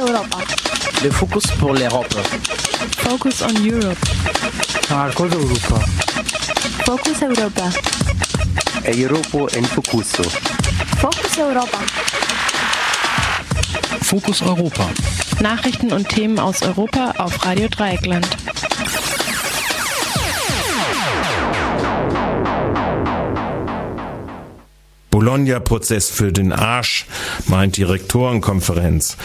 Europa. Le focus pour l'Europe. Focus on Europe. Marcos Europa. Focus Europa. Europa en Focuso. Focus Europa. Fokus Europa. Nachrichten und Themen aus Europa auf Radio Dreieckland. Bologna-Prozess für den Arsch, meint die Rektorenkonferenz.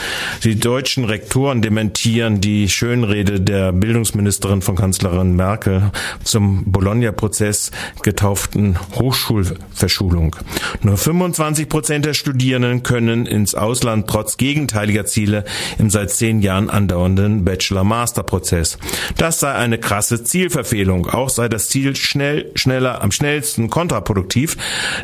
Die deutschen Rektoren dementieren die Schönrede der Bildungsministerin von Kanzlerin Merkel zum Bologna-Prozess getauften Hochschulverschulung. Nur 25 Prozent der Studierenden können ins Ausland trotz gegenteiliger Ziele im seit zehn Jahren andauernden Bachelor-Master-Prozess. Das sei eine krasse Zielverfehlung. Auch sei das Ziel schnell, schneller, am schnellsten kontraproduktiv,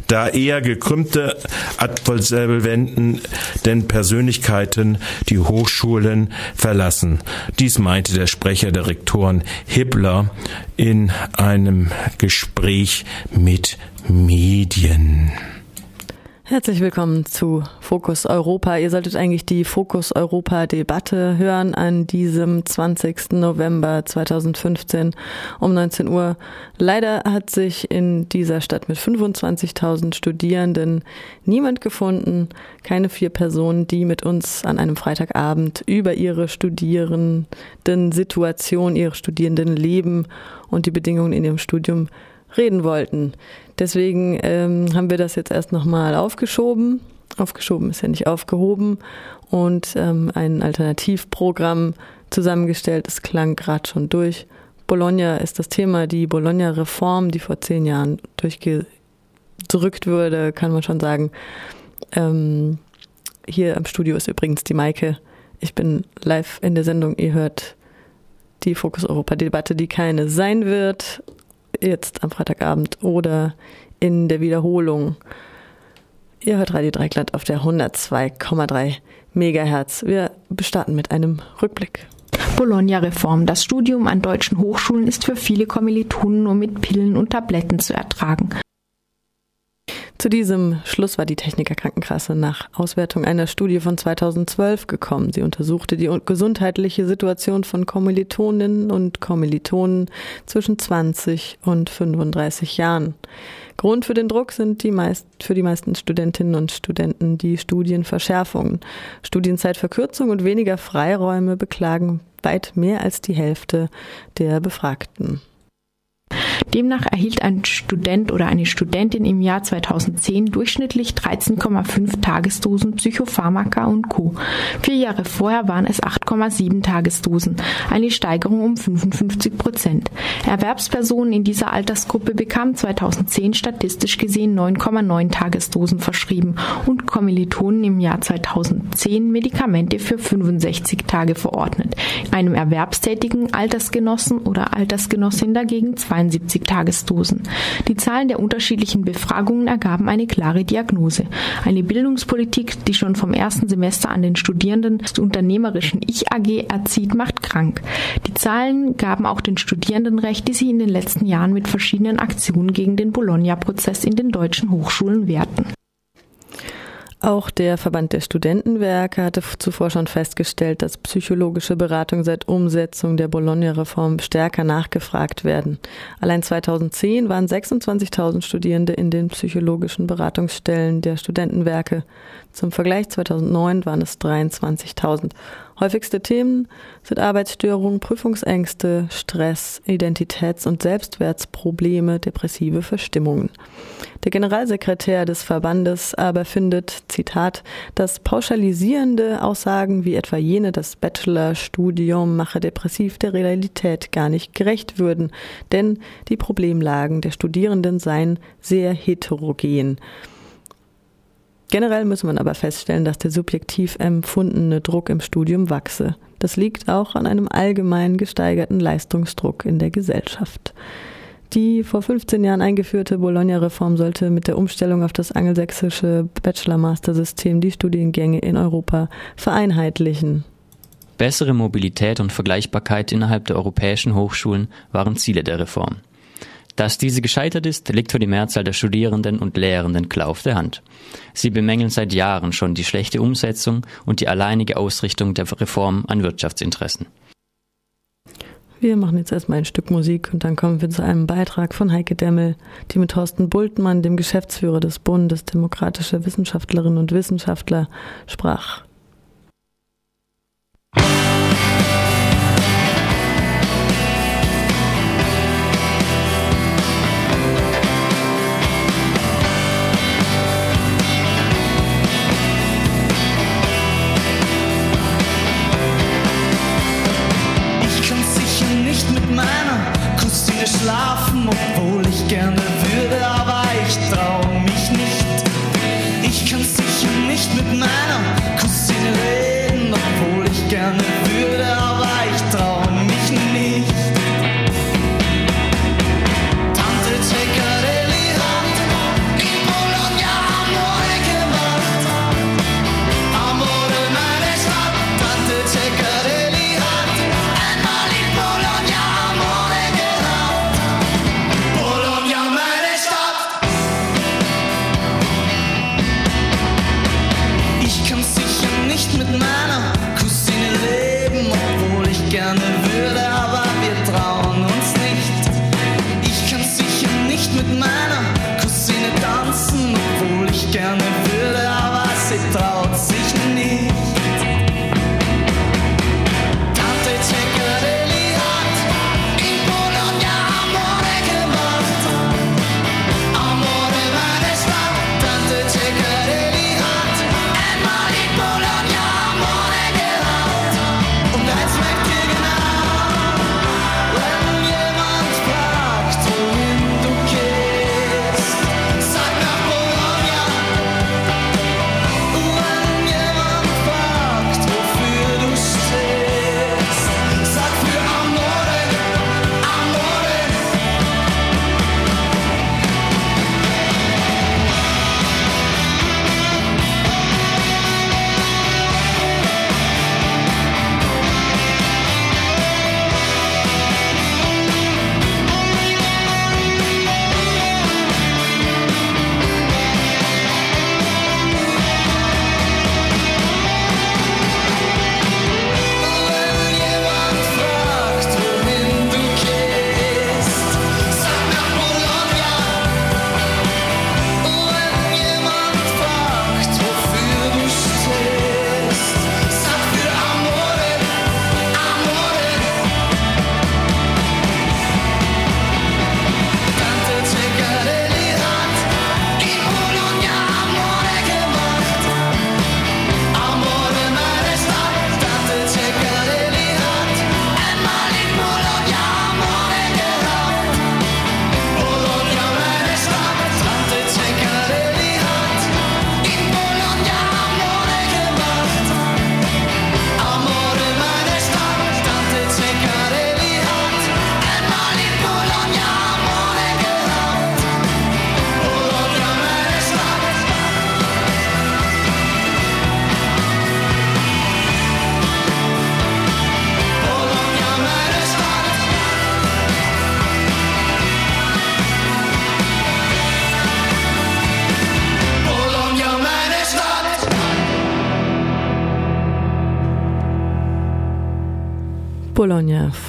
da eher gekrümmte Absolventen den Persönlichkeiten die Hochschulen verlassen. Dies meinte der Sprecher der Rektoren Hibbler in einem Gespräch mit Medien. Herzlich willkommen zu Fokus Europa. Ihr solltet eigentlich die Fokus Europa Debatte hören an diesem 20. November 2015 um 19 Uhr. Leider hat sich in dieser Stadt mit 25.000 Studierenden niemand gefunden, keine vier Personen, die mit uns an einem Freitagabend über ihre Studierenden Situation, ihre Studierenden Leben und die Bedingungen in ihrem Studium reden wollten. Deswegen ähm, haben wir das jetzt erst nochmal aufgeschoben. Aufgeschoben ist ja nicht aufgehoben und ähm, ein Alternativprogramm zusammengestellt. Es klang gerade schon durch. Bologna ist das Thema, die Bologna-Reform, die vor zehn Jahren durchgedrückt wurde, kann man schon sagen. Ähm, hier am Studio ist übrigens die Maike. Ich bin live in der Sendung. Ihr hört die Fokus Europa Debatte, die keine sein wird jetzt am Freitagabend oder in der Wiederholung. Ihr hört Radio Dreikland auf der 102,3 Megahertz. Wir starten mit einem Rückblick. Bologna-Reform. Das Studium an deutschen Hochschulen ist für viele Kommilitonen nur mit Pillen und Tabletten zu ertragen. Zu diesem Schluss war die Techniker Krankenkasse nach Auswertung einer Studie von 2012 gekommen. Sie untersuchte die gesundheitliche Situation von Kommilitoninnen und Kommilitonen zwischen 20 und 35 Jahren. Grund für den Druck sind die meist, für die meisten Studentinnen und Studenten die Studienverschärfungen. Studienzeitverkürzung und weniger Freiräume beklagen weit mehr als die Hälfte der Befragten. Demnach erhielt ein Student oder eine Studentin im Jahr 2010 durchschnittlich 13,5 Tagesdosen Psychopharmaka und Co. Vier Jahre vorher waren es 8,7 Tagesdosen, eine Steigerung um 55 Prozent. Erwerbspersonen in dieser Altersgruppe bekamen 2010 statistisch gesehen 9,9 Tagesdosen verschrieben und Kommilitonen im Jahr 2010 Medikamente für 65 Tage verordnet, einem erwerbstätigen Altersgenossen oder Altersgenossin dagegen 2 72-Tagesdosen. Die Zahlen der unterschiedlichen Befragungen ergaben eine klare Diagnose. Eine Bildungspolitik, die schon vom ersten Semester an den Studierenden des unternehmerischen Ich AG erzieht, macht krank. Die Zahlen gaben auch den Studierenden recht, die sie in den letzten Jahren mit verschiedenen Aktionen gegen den Bologna-Prozess in den deutschen Hochschulen wehrten. Auch der Verband der Studentenwerke hatte zuvor schon festgestellt, dass psychologische Beratung seit Umsetzung der Bologna-Reform stärker nachgefragt werden. Allein 2010 waren 26.000 Studierende in den psychologischen Beratungsstellen der Studentenwerke. Zum Vergleich 2009 waren es 23.000. Häufigste Themen sind Arbeitsstörungen, Prüfungsängste, Stress, Identitäts- und Selbstwertsprobleme, depressive Verstimmungen. Der Generalsekretär des Verbandes aber findet, Zitat, dass pauschalisierende Aussagen wie etwa jene, das Bachelorstudium mache depressiv der Realität gar nicht gerecht würden, denn die Problemlagen der Studierenden seien sehr heterogen. Generell muss man aber feststellen, dass der subjektiv empfundene Druck im Studium wachse. Das liegt auch an einem allgemein gesteigerten Leistungsdruck in der Gesellschaft. Die vor 15 Jahren eingeführte Bologna-Reform sollte mit der Umstellung auf das angelsächsische Bachelor-Master-System die Studiengänge in Europa vereinheitlichen. Bessere Mobilität und Vergleichbarkeit innerhalb der europäischen Hochschulen waren Ziele der Reform. Dass diese gescheitert ist, liegt für die Mehrzahl der Studierenden und Lehrenden klar auf der Hand. Sie bemängeln seit Jahren schon die schlechte Umsetzung und die alleinige Ausrichtung der Reform an Wirtschaftsinteressen. Wir machen jetzt erstmal ein Stück Musik und dann kommen wir zu einem Beitrag von Heike Demmel, die mit Thorsten Bultmann, dem Geschäftsführer des Bundes Demokratische Wissenschaftlerinnen und Wissenschaftler, sprach. Schlafen, obwohl ich gerne würde,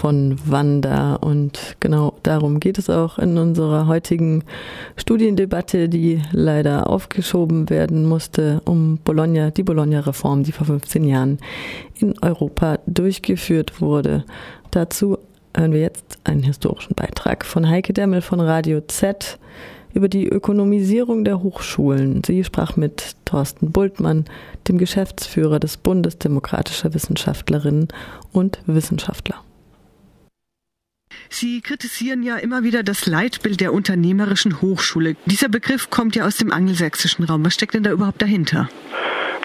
von Wanda und genau darum geht es auch in unserer heutigen Studiendebatte, die leider aufgeschoben werden musste, um Bologna, die Bologna-Reform, die vor 15 Jahren in Europa durchgeführt wurde. Dazu hören wir jetzt einen historischen Beitrag von Heike Demmel von Radio Z über die Ökonomisierung der Hochschulen. Sie sprach mit Thorsten Bultmann, dem Geschäftsführer des Bundes Demokratischer Wissenschaftlerinnen und Wissenschaftler. Sie kritisieren ja immer wieder das Leitbild der unternehmerischen Hochschule. Dieser Begriff kommt ja aus dem angelsächsischen Raum. Was steckt denn da überhaupt dahinter?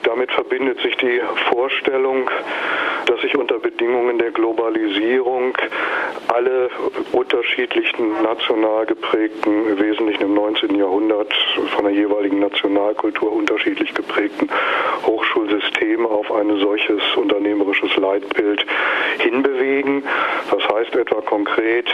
Damit verbindet sich die Vorstellung, dass sich unter Bedingungen der Globalisierung alle unterschiedlichen national geprägten, im Wesentlichen im 19. Jahrhundert von der jeweiligen Nationalkultur unterschiedlich geprägten Hochschulsysteme auf ein solches unternehmerisches Leitbild hinbewegen. Das heißt etwa konkret,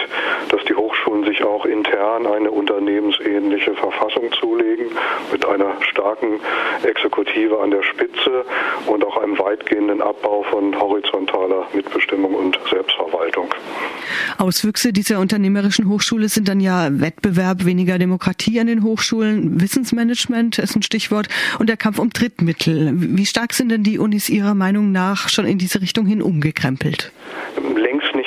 dass die Hochschulen sich auch intern eine unternehmensähnliche Verfassung zulegen mit einer starken Exekutive an der Spitze und auch einem weitgehenden Abbau von horizontaler Mitbestimmung und Selbstverwaltung. Auswüchse dieser unternehmerischen Hochschule sind dann ja Wettbewerb, weniger Demokratie an den Hochschulen, Wissensmanagement ist ein Stichwort und der Kampf um Drittmittel. Wie stark sind denn die Unis Ihrer Meinung nach schon in diese Richtung hin umgekrempelt?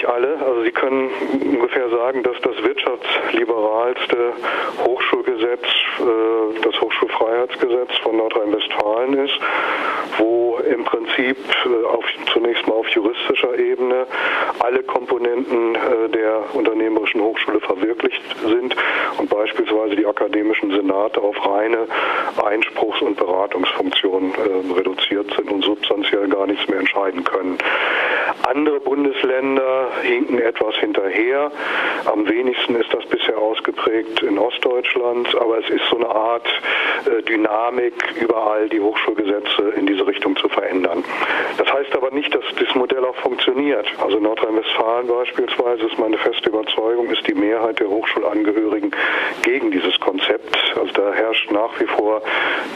Nicht alle. Also Sie können ungefähr sagen, dass das wirtschaftsliberalste Hochschulgesetz äh, das Hochschulfreiheitsgesetz von Nordrhein-Westfalen ist, wo im Prinzip äh, auf, zunächst mal auf juristischer Ebene alle Komponenten äh, der unternehmerischen Hochschule verwirklicht sind und beispielsweise die akademischen Senate auf reine Einspruchs- und Beratungsfunktionen reduziert sind und substanziell gar nichts mehr entscheiden können. Andere Bundesländer hinken etwas hinterher. Am wenigsten ist das bisher ausgeprägt in Ostdeutschland, aber es ist so eine Art äh, Dynamik, überall die Hochschulgesetze in diese Richtung zu verändern. Das heißt aber nicht, dass das Modell auch funktioniert. Also Nordrhein-Westfalen beispielsweise ist meine feste Überzeugung, ist die Mehrheit der Hochschulangehörigen gegen dieses Konzept. Also da herrscht nach wie vor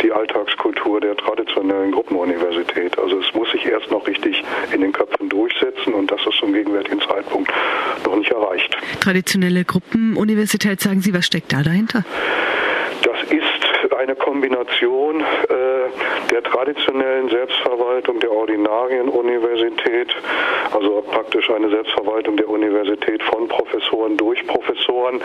die Alltagskultur der traditionellen Gruppenuniversität. Also es muss sich erst noch richtig in den Köpfen durchsetzen und das ist zum gegenwärtigen Zeitpunkt noch nicht erreicht. Traditionelle Gruppenuniversität, sagen Sie, was steckt da dahinter? Eine Kombination äh, der traditionellen Selbstverwaltung der Ordinarienuniversität, also praktisch eine Selbstverwaltung der Universität von Professoren durch Professoren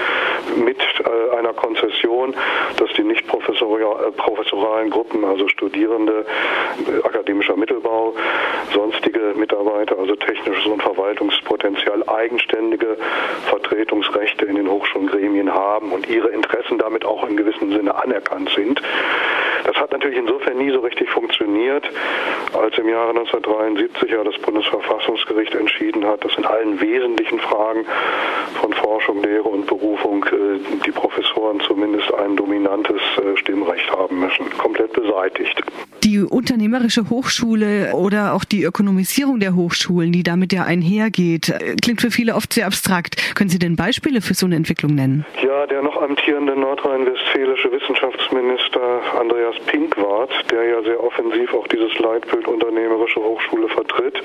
mit äh, einer Konzession, dass die nicht äh, professoralen Gruppen, also Studierende, äh, akademischer Mittelbau, sonstige Mitarbeiter, also technisches und Verwaltungspotenzial, eigenständige Vertretungsrechte in den Hochschulgremien haben und ihre Interessen damit auch in gewissem Sinne anerkannt sind. Das hat natürlich insofern nie so richtig funktioniert, als im Jahre 1973 ja das Bundesverfassungsgericht entschieden hat, dass in allen wesentlichen Fragen von Forschung, Lehre und Berufung äh, die Professoren zumindest ein dominantes äh, Stimmrecht haben müssen. Komplett beseitigt. Die unternehmerische Hochschule oder auch die Ökonomisierung der Hochschulen, die damit ja einhergeht, äh, klingt für viele oft sehr abstrakt. Können Sie denn Beispiele für so eine Entwicklung nennen? Ja, der noch amtierende nordrhein-westfälische Wissenschaftsminister Andreas Pinkwart, der ja sehr offensiv auch dieses Leitbild unternehmerische Hochschule vertritt,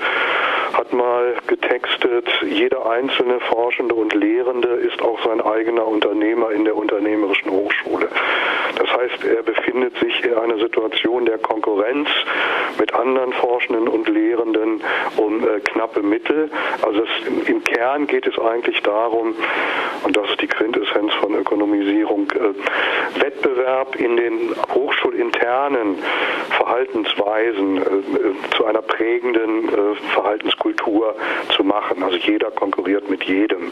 hat mal getextet, jeder einzelne Forschende und Lehrende ist auch sein eigener Unternehmer in der unternehmerischen Hochschule. Das heißt, er befindet sich in einer Situation der Konkurrenz mit anderen Forschenden und Lehrenden um äh, knappe Mittel. Also es, im Kern geht es eigentlich darum, und das ist die Quintessenz von Ökonomisierung, äh, Wettbewerb in den hochschulinternen Verhaltensweisen äh, zu einer prägenden äh, Verhaltenskultur zu machen. Also jeder konkurriert mit jedem.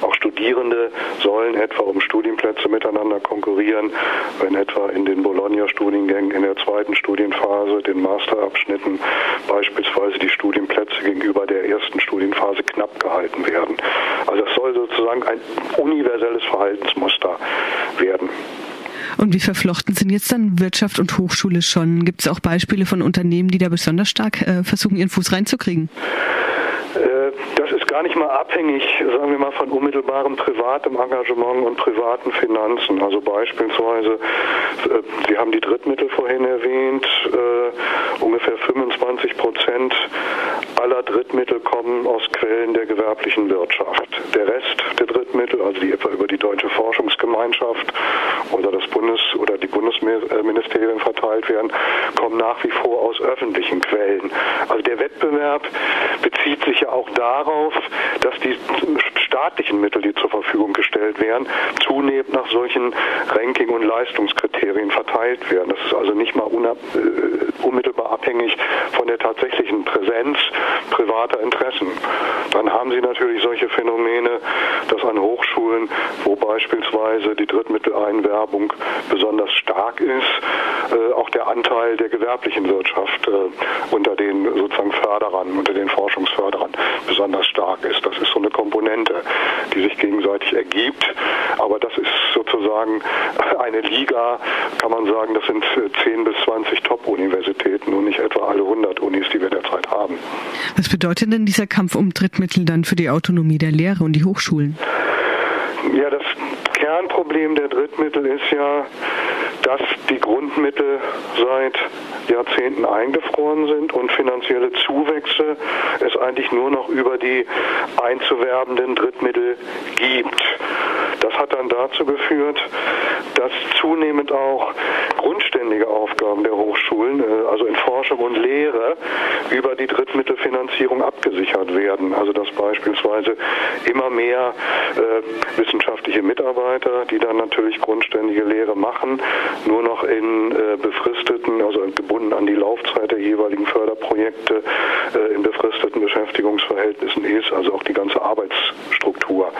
Auch Studierende sollen etwa um Studienplätze miteinander konkurrieren, wenn etwa in den Bologna-Studiengängen in der zweiten Studienphase, den Masterabschnitten beispielsweise die Studienplätze gegenüber der ersten Studienphase knapp gehalten werden. Also es soll sozusagen ein universelles Verhaltensmuster werden. Und wie verflochten sind jetzt dann Wirtschaft und Hochschule schon? Gibt es auch Beispiele von Unternehmen, die da besonders stark äh, versuchen, ihren Fuß reinzukriegen? ist gar nicht mal abhängig, sagen wir mal, von unmittelbarem privatem Engagement und privaten Finanzen. Also beispielsweise, äh, Sie haben die Drittmittel vorhin erwähnt, äh, ungefähr 25 Prozent aller Drittmittel kommen aus Quellen der gewerblichen Wirtschaft. Der Rest der Drittmittel, also die etwa über die Deutsche Forschungsgemeinschaft oder das Bundes- oder die Bundesministerien verteilt werden, kommen nach wie vor aus öffentlichen Quellen. Also der Wettbewerb bezieht sich ja auch darauf, dass die staatlichen Mittel, die zur Verfügung gestellt werden, zunehmend nach solchen Ranking- und Leistungskriterien verteilt werden. Das ist also nicht mal äh, unmittelbar abhängig von der tatsächlichen Präsenz privater Interessen. Dann haben Sie natürlich solche Phänomene, dass an Hochschulen, wo beispielsweise die Drittmitteleinwerbung besonders stark ist, äh, auch der Anteil der gewerblichen Wirtschaft äh, unter den sozusagen Förderern, unter den Forschungsförderern besonders stark ist. Das ist so eine Komponente, die sich gegenseitig ergibt. Aber das ist sozusagen eine Liga, kann man sagen, das sind 10 bis 20 Top-Universitäten und nicht etwa alle 100 Unis, die wir derzeit haben. Was bedeutet denn dieser Kampf um Drittmittel dann für die Autonomie der Lehre und die Hochschulen? Ja, das Kernproblem der Drittmittel ist ja, dass die Grundmittel seit Jahrzehnten eingefroren sind und finanzielle Zuwächse es eigentlich nur noch über die einzuwerbenden Drittmittel gibt. Das hat dann dazu geführt, dass zunehmend auch grundständige Aufgaben der Hochschulen, äh, also in Forschung und Lehre, über die Drittmittelfinanzierung abgesichert werden. Also dass beispielsweise immer mehr äh, wissenschaftliche Mitarbeiter, die dann natürlich grundständige Lehre machen, nur noch in äh, befristeten, also gebunden an die Laufzeit der jeweiligen Förderprojekte, äh, in befristeten Beschäftigungsverhältnissen ist, also auch die ganze Arbeitsstruktur,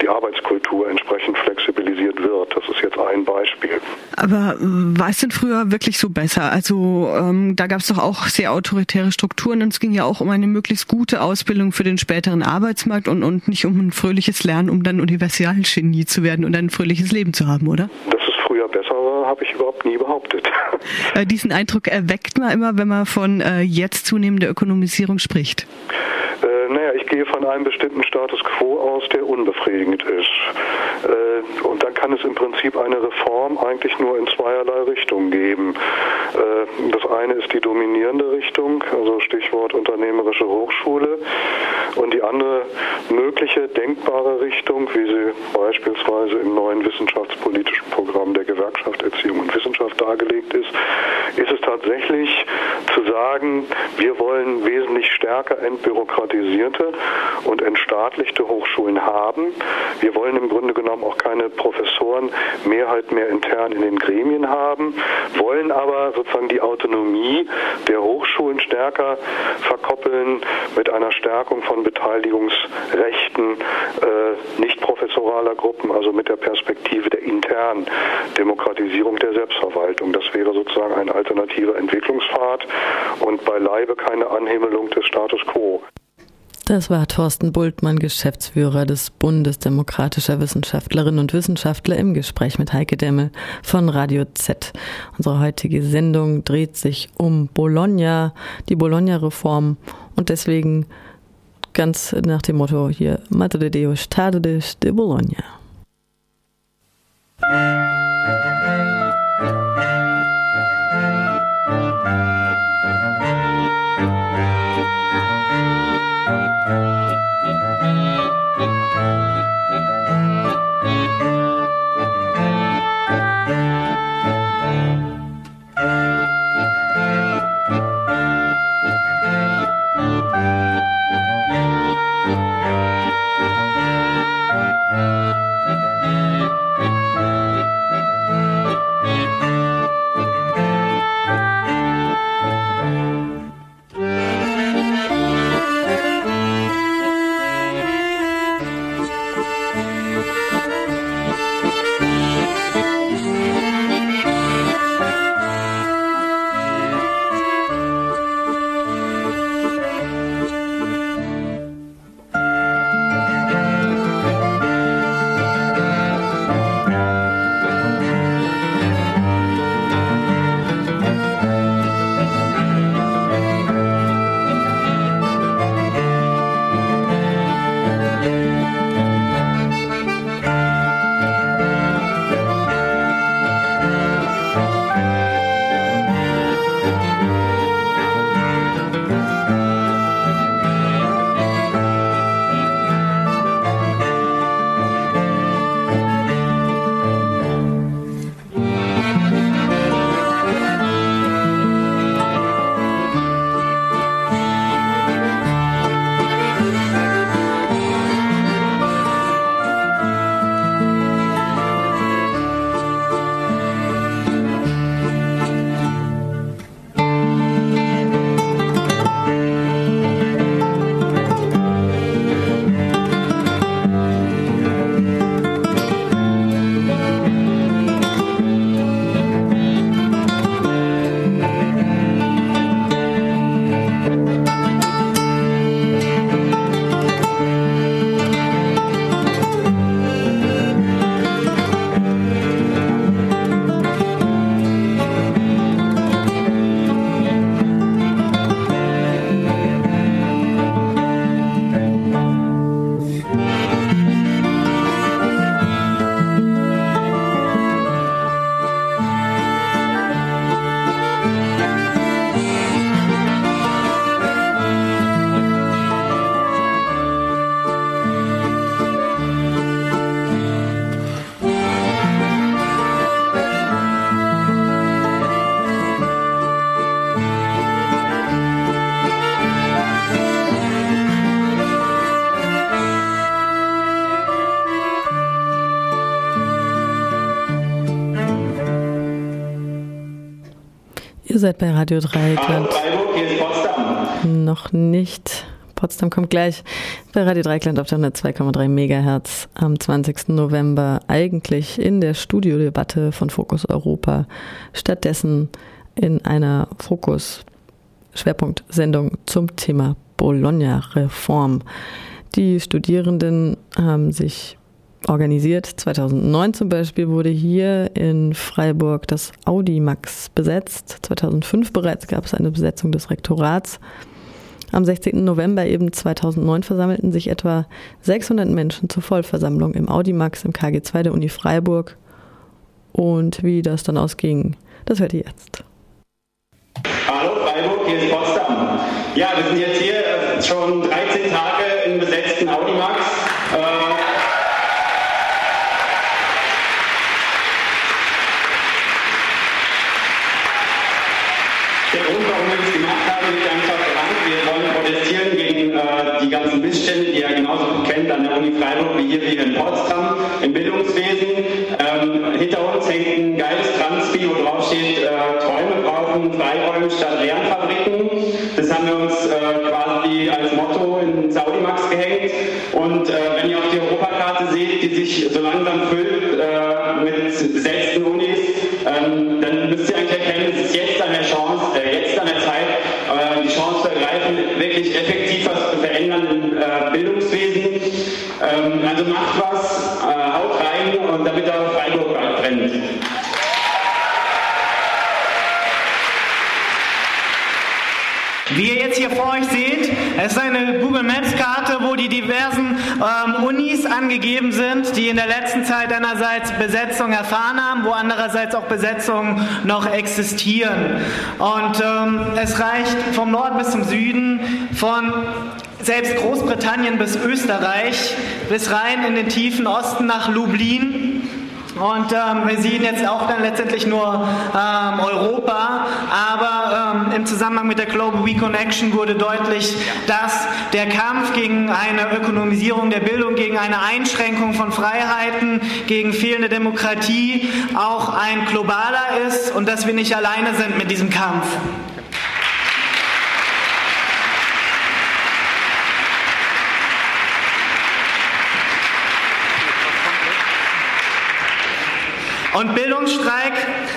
die Arbeitskultur entsprechend flexibilisiert wird. Das ist jetzt ein Beispiel. Aber war es denn früher wirklich so besser? Also ähm, da gab es doch auch sehr autoritäre Strukturen und es ging ja auch um eine möglichst gute Ausbildung für den späteren Arbeitsmarkt und, und nicht um ein fröhliches Lernen, um dann Universalgenie zu werden und ein fröhliches Leben zu haben, oder? Dass es früher besser war, habe ich überhaupt nie behauptet. Äh, diesen Eindruck erweckt man immer, wenn man von äh, jetzt zunehmender Ökonomisierung spricht. Äh, naja, ich gehe von einem bestimmten Status quo aus, der unbefriedigend ist. Äh, und dann kann es im Prinzip eine Reform eigentlich nur in zweierlei Richtungen geben. Äh, das eine ist die dominierende Richtung, also Stichwort unternehmerische Hochschule. Und die andere mögliche, denkbare Richtung, wie sie beispielsweise im neuen wissenschaftspolitischen Programm der Gewerkschaft Erziehung und Wissenschaft dargelegt ist, ist es tatsächlich zu sagen, wir wollen wesentlich stärker entbürokratisierte und entstaatlichte Hochschulen haben. Wir wollen im Grunde genommen auch keine Professoren Mehrheit mehr intern in den Gremien haben, wollen aber sozusagen die Autonomie der Hochschulen stärker verkoppeln mit einer Stärkung von Beteiligungsrechten äh, nicht professoraler Gruppen, also mit der Perspektive der internen Demokratisierung der Selbstverwaltung. Das wäre sozusagen ein alternativer Entwicklungspfad und beileibe keine Anhimmelung des Status quo. Das war Thorsten Bultmann, Geschäftsführer des Bundes demokratischer Wissenschaftlerinnen und Wissenschaftler im Gespräch mit Heike Demmel von Radio Z. Unsere heutige Sendung dreht sich um Bologna, die Bologna-Reform und deswegen ganz nach dem Motto hier Madre Deus Tardes de Bologna. Seid bei Radio Dreieckland. Freiburg, hier ist Potsdam. Noch nicht. Potsdam kommt gleich bei Radio Dreieckland auf der 102,3 Megahertz am 20. November eigentlich in der Studiodebatte von Fokus Europa. Stattdessen in einer Fokus Schwerpunktsendung zum Thema Bologna-Reform. Die Studierenden haben sich organisiert. 2009 zum Beispiel wurde hier in Freiburg das Audimax besetzt. 2005 bereits gab es eine Besetzung des Rektorats. Am 16. November eben 2009 versammelten sich etwa 600 Menschen zur Vollversammlung im Audimax im KG2 der Uni Freiburg. Und wie das dann ausging, das hört ihr jetzt. Hallo Freiburg, hier ist Potsdam. Ja, wir sind jetzt hier schon 13 Tage im besetzten Audimax. Äh, Der Grund, warum wir das gemacht haben, liegt einfach daran, wir wollen protestieren gegen äh, die ganzen Missstände, die ihr genauso kennt an der Uni Freiburg wie hier, wie in Potsdam, im Bildungswesen. Ähm, hinter uns hängt ein geiles Transpi, wo drauf steht, äh, Träume brauchen Freiräume statt Lernfabriken. Das haben wir uns äh, quasi als Motto in Saudimax gehängt. Und äh, wenn ihr auf die Europakarte seht, die sich so langsam füllt äh, mit besetzten also macht was, äh, haut rein und damit auch Freiburg brennt. Wie ihr jetzt hier vor euch seht, es ist eine Google Maps Karte, wo die diversen Unis angegeben sind, die in der letzten Zeit einerseits Besetzung erfahren haben, wo andererseits auch Besetzungen noch existieren. Und ähm, es reicht vom Norden bis zum Süden, von selbst Großbritannien bis Österreich, bis rein in den tiefen Osten nach Lublin. Und ähm, wir sehen jetzt auch dann letztendlich nur ähm, Europa, aber ähm, im Zusammenhang mit der Global We Connection wurde deutlich, dass der Kampf gegen eine Ökonomisierung der Bildung, gegen eine Einschränkung von Freiheiten, gegen fehlende Demokratie auch ein globaler ist und dass wir nicht alleine sind mit diesem Kampf. Und Bildungsstreik,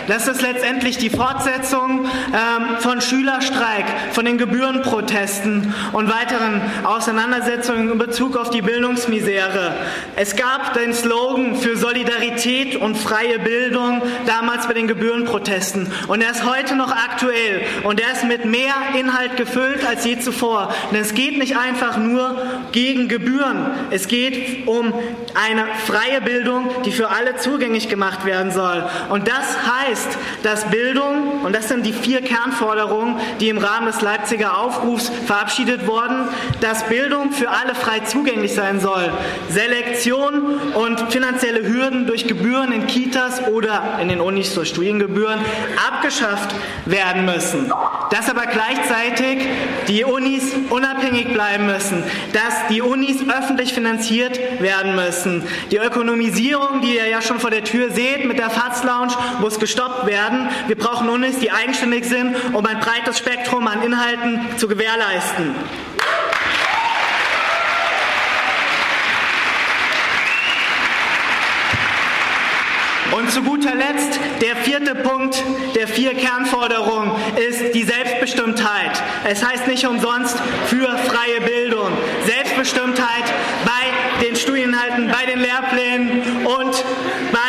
das ist letztendlich die Fortsetzung ähm, von Schülerstreik, von den Gebührenprotesten und weiteren Auseinandersetzungen in Bezug auf die Bildungsmisere. Es gab den Slogan für Solidarität und freie Bildung damals bei den Gebührenprotesten. Und er ist heute noch aktuell und er ist mit mehr Inhalt gefüllt als je zuvor. Denn es geht nicht einfach nur gegen Gebühren. Es geht um eine freie Bildung, die für alle zugänglich gemacht werden werden soll. Und das heißt, dass Bildung, und das sind die vier Kernforderungen, die im Rahmen des Leipziger Aufrufs verabschiedet wurden, dass Bildung für alle frei zugänglich sein soll. Selektion und finanzielle Hürden durch Gebühren in Kitas oder in den Unis durch Studiengebühren abgeschafft werden müssen. Dass aber gleichzeitig die Unis unabhängig bleiben müssen, dass die Unis öffentlich finanziert werden müssen. Die Ökonomisierung, die ihr ja schon vor der Tür seht, mit mit der FATS Lounge muss gestoppt werden. Wir brauchen Unis, die eigenständig sind, um ein breites Spektrum an Inhalten zu gewährleisten. Und zu guter Letzt, der vierte Punkt der vier Kernforderungen ist die Selbstbestimmtheit. Es heißt nicht umsonst für freie Bildung. Selbstbestimmtheit bei den Studieninhalten, bei den Lehrplänen und bei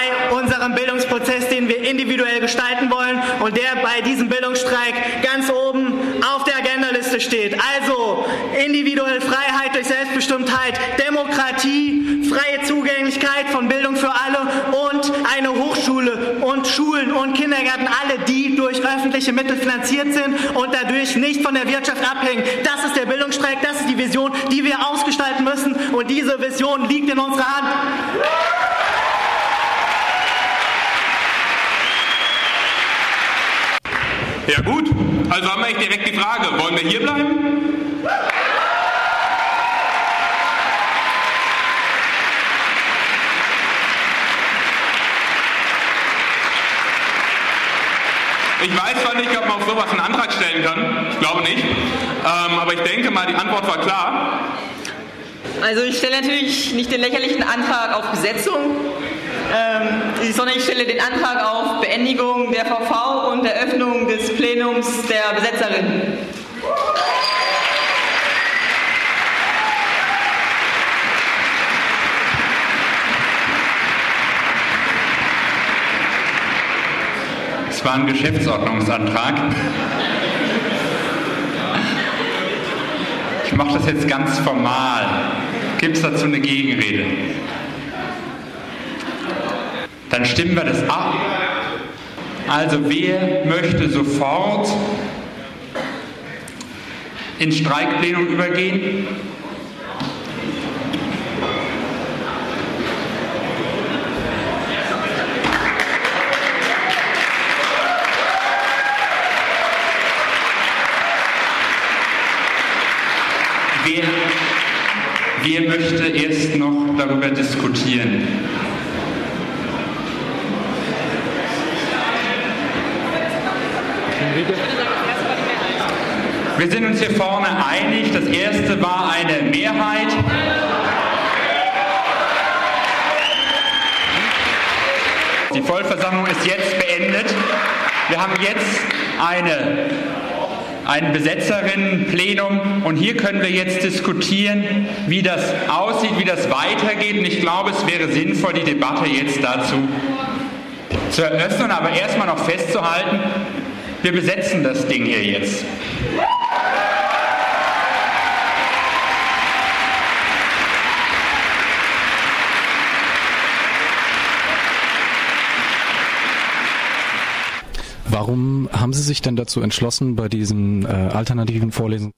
unserem Bildungsprozess, den wir individuell gestalten wollen und der bei diesem Bildungsstreik ganz oben auf der Agendaliste steht. Also individuelle Freiheit durch Selbstbestimmtheit, Demokratie, freie Zugänglichkeit von Bildung für alle und eine Hochschule und Schulen und Kindergärten, alle die durch öffentliche Mittel finanziert sind und dadurch nicht von der Wirtschaft abhängen. Das ist der Bildungsstreik, das ist die Vision, die wir ausgestalten müssen und diese Vision liegt in unserer Hand. Ja gut, also haben wir echt direkt die Frage, wollen wir hier bleiben? Ich weiß zwar nicht, ob man auf sowas einen Antrag stellen kann. Ich glaube nicht. Ähm, aber ich denke mal, die Antwort war klar. Also ich stelle natürlich nicht den lächerlichen Antrag auf Besetzung, ähm, sondern ich stelle den Antrag auf Beendigung der VV und Eröffnung des Plenums der Besetzerin. Es war ein Geschäftsordnungsantrag. Ich mache das jetzt ganz formal. Gibt es dazu eine Gegenrede? Dann stimmen wir das ab. Also wer möchte sofort ins Streikplenum übergehen? Wer, wer möchte erst noch darüber diskutieren? Wir sind uns hier vorne einig. Das erste war eine Mehrheit. Die Vollversammlung ist jetzt beendet. Wir haben jetzt eine, ein Besetzerinnenplenum und hier können wir jetzt diskutieren, wie das aussieht, wie das weitergeht. Und ich glaube, es wäre sinnvoll, die Debatte jetzt dazu zu eröffnen, aber erstmal noch festzuhalten, wir besetzen das Ding hier jetzt. Warum haben Sie sich denn dazu entschlossen, bei diesen äh, alternativen Vorlesungen?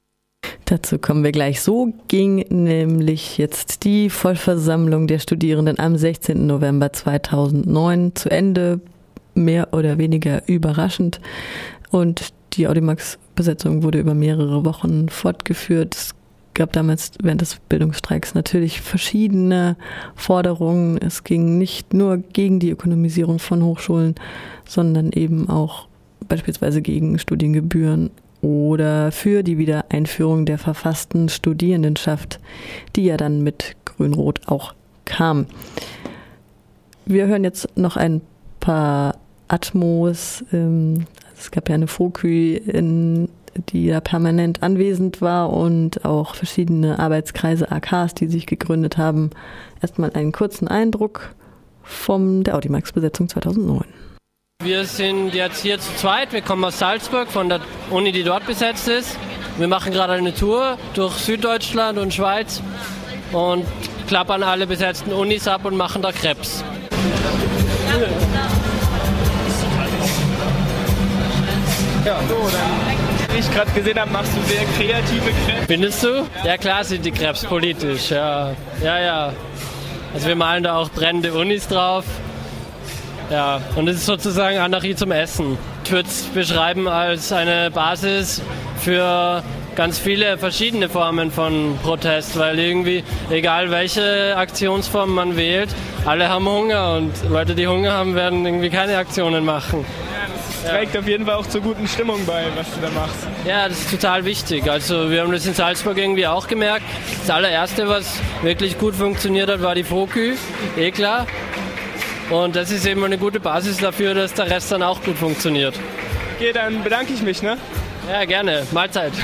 Dazu kommen wir gleich. So ging nämlich jetzt die Vollversammlung der Studierenden am 16. November 2009 zu Ende, mehr oder weniger überraschend. Und die Audimax-Besetzung wurde über mehrere Wochen fortgeführt. Es gab damals während des Bildungsstreiks natürlich verschiedene Forderungen. Es ging nicht nur gegen die Ökonomisierung von Hochschulen, sondern eben auch beispielsweise gegen Studiengebühren oder für die Wiedereinführung der verfassten Studierendenschaft, die ja dann mit Grün-Rot auch kam. Wir hören jetzt noch ein paar Atmos. Ähm, es gab ja eine Fokü, die ja permanent anwesend war und auch verschiedene Arbeitskreise AKs, die sich gegründet haben. Erstmal einen kurzen Eindruck von der Audimax-Besetzung 2009. Wir sind jetzt hier zu zweit. Wir kommen aus Salzburg von der Uni, die dort besetzt ist. Wir machen gerade eine Tour durch Süddeutschland und Schweiz und klappern alle besetzten Unis ab und machen da Krebs. Ja, so, dann, wie ich gerade gesehen habe, machst du sehr kreative Krebs. Findest du? Ja, klar sind die Krebs politisch, ja. Ja, ja. Also wir malen da auch brennende Unis drauf. Ja, und es ist sozusagen Anarchie zum Essen. Ich würde es beschreiben als eine Basis für ganz viele verschiedene Formen von Protest, weil irgendwie, egal welche Aktionsform man wählt, alle haben Hunger und Leute, die Hunger haben, werden irgendwie keine Aktionen machen. Das trägt auf jeden Fall auch zur guten Stimmung bei, was du da machst. Ja, das ist total wichtig. Also wir haben das in Salzburg irgendwie auch gemerkt. Das allererste, was wirklich gut funktioniert hat, war die Fokü, eh klar. Und das ist eben eine gute Basis dafür, dass der Rest dann auch gut funktioniert. Okay, dann bedanke ich mich, ne? Ja, gerne. Mahlzeit.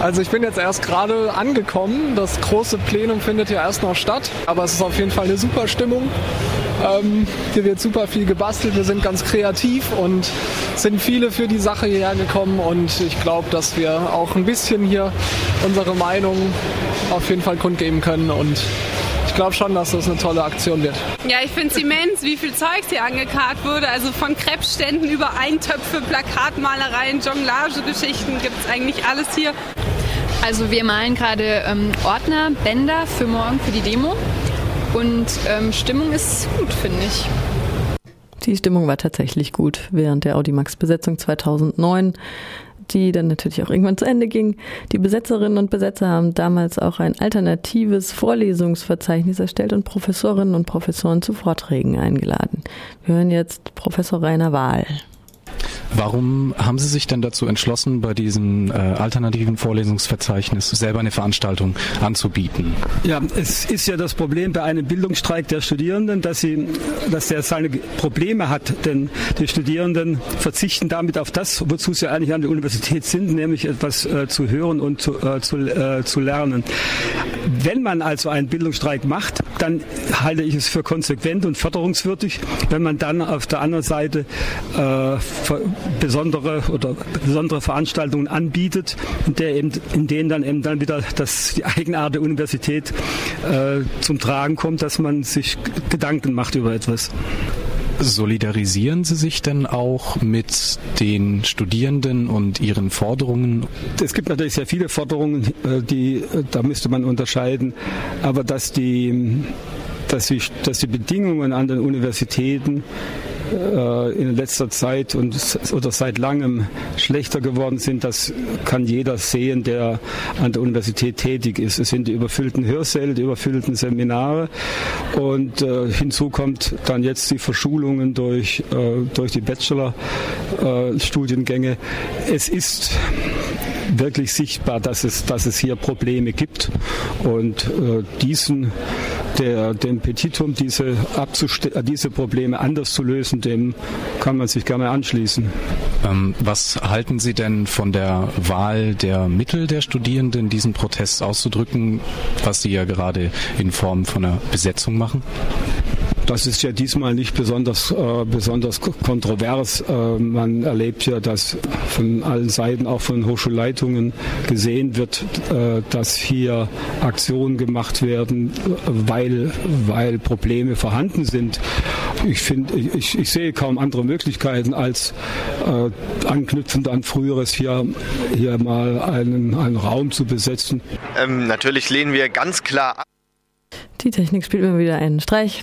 Also ich bin jetzt erst gerade angekommen. Das große Plenum findet ja erst noch statt, aber es ist auf jeden Fall eine super Stimmung. Ähm, hier wird super viel gebastelt, wir sind ganz kreativ und sind viele für die Sache hierher gekommen und ich glaube, dass wir auch ein bisschen hier unsere Meinung auf jeden Fall kundgeben können und ich glaube schon, dass das eine tolle Aktion wird. Ja, ich finde es immens, wie viel Zeugs hier angekarrt wurde. Also von Krebsständen über Eintöpfe, Plakatmalereien, Jonglagegeschichten gibt es eigentlich alles hier. Also wir malen gerade ähm, Ordner, Bänder für morgen für die Demo. Und ähm, Stimmung ist gut, finde ich. Die Stimmung war tatsächlich gut während der Audimax-Besetzung 2009. die dann natürlich auch irgendwann zu Ende ging. Die Besetzerinnen und Besetzer haben damals auch ein alternatives Vorlesungsverzeichnis erstellt und Professorinnen und Professoren zu Vorträgen eingeladen. Wir hören jetzt Professor Rainer Wahl. Warum haben Sie sich denn dazu entschlossen, bei diesem äh, alternativen Vorlesungsverzeichnis selber eine Veranstaltung anzubieten? Ja, es ist ja das Problem bei einem Bildungsstreik der Studierenden, dass, sie, dass der seine Probleme hat, denn die Studierenden verzichten damit auf das, wozu sie eigentlich an der Universität sind, nämlich etwas äh, zu hören und zu, äh, zu, äh, zu lernen. Wenn man also einen Bildungsstreik macht, dann halte ich es für konsequent und förderungswürdig, wenn man dann auf der anderen Seite äh, besondere oder besondere Veranstaltungen anbietet, in, der eben, in denen dann eben dann wieder das, die Eigenart der Universität äh, zum Tragen kommt, dass man sich Gedanken macht über etwas. Solidarisieren Sie sich denn auch mit den Studierenden und ihren Forderungen? Es gibt natürlich sehr viele Forderungen, äh, die da müsste man unterscheiden, aber dass die dass die, dass die Bedingungen an den Universitäten äh, in letzter Zeit und oder seit langem schlechter geworden sind, das kann jeder sehen, der an der Universität tätig ist. Es sind die überfüllten Hörsäle, die überfüllten Seminare und äh, hinzu kommt dann jetzt die Verschulungen durch, äh, durch die Bachelor-Studiengänge. Äh, es ist wirklich sichtbar, dass es, dass es hier Probleme gibt und äh, diesen der, dem Petitum diese, äh, diese Probleme anders zu lösen, dem kann man sich gerne anschließen. Ähm, was halten Sie denn von der Wahl der Mittel der Studierenden, diesen Protest auszudrücken, was Sie ja gerade in Form von einer Besetzung machen? Das ist ja diesmal nicht besonders, äh, besonders kontrovers. Äh, man erlebt ja, dass von allen Seiten, auch von Hochschulleitungen gesehen wird, äh, dass hier Aktionen gemacht werden, weil, weil Probleme vorhanden sind. Ich, find, ich, ich sehe kaum andere Möglichkeiten, als äh, anknüpfend an Früheres hier, hier mal einen, einen Raum zu besetzen. Ähm, natürlich lehnen wir ganz klar ab. Die Technik spielt immer wieder einen Streich.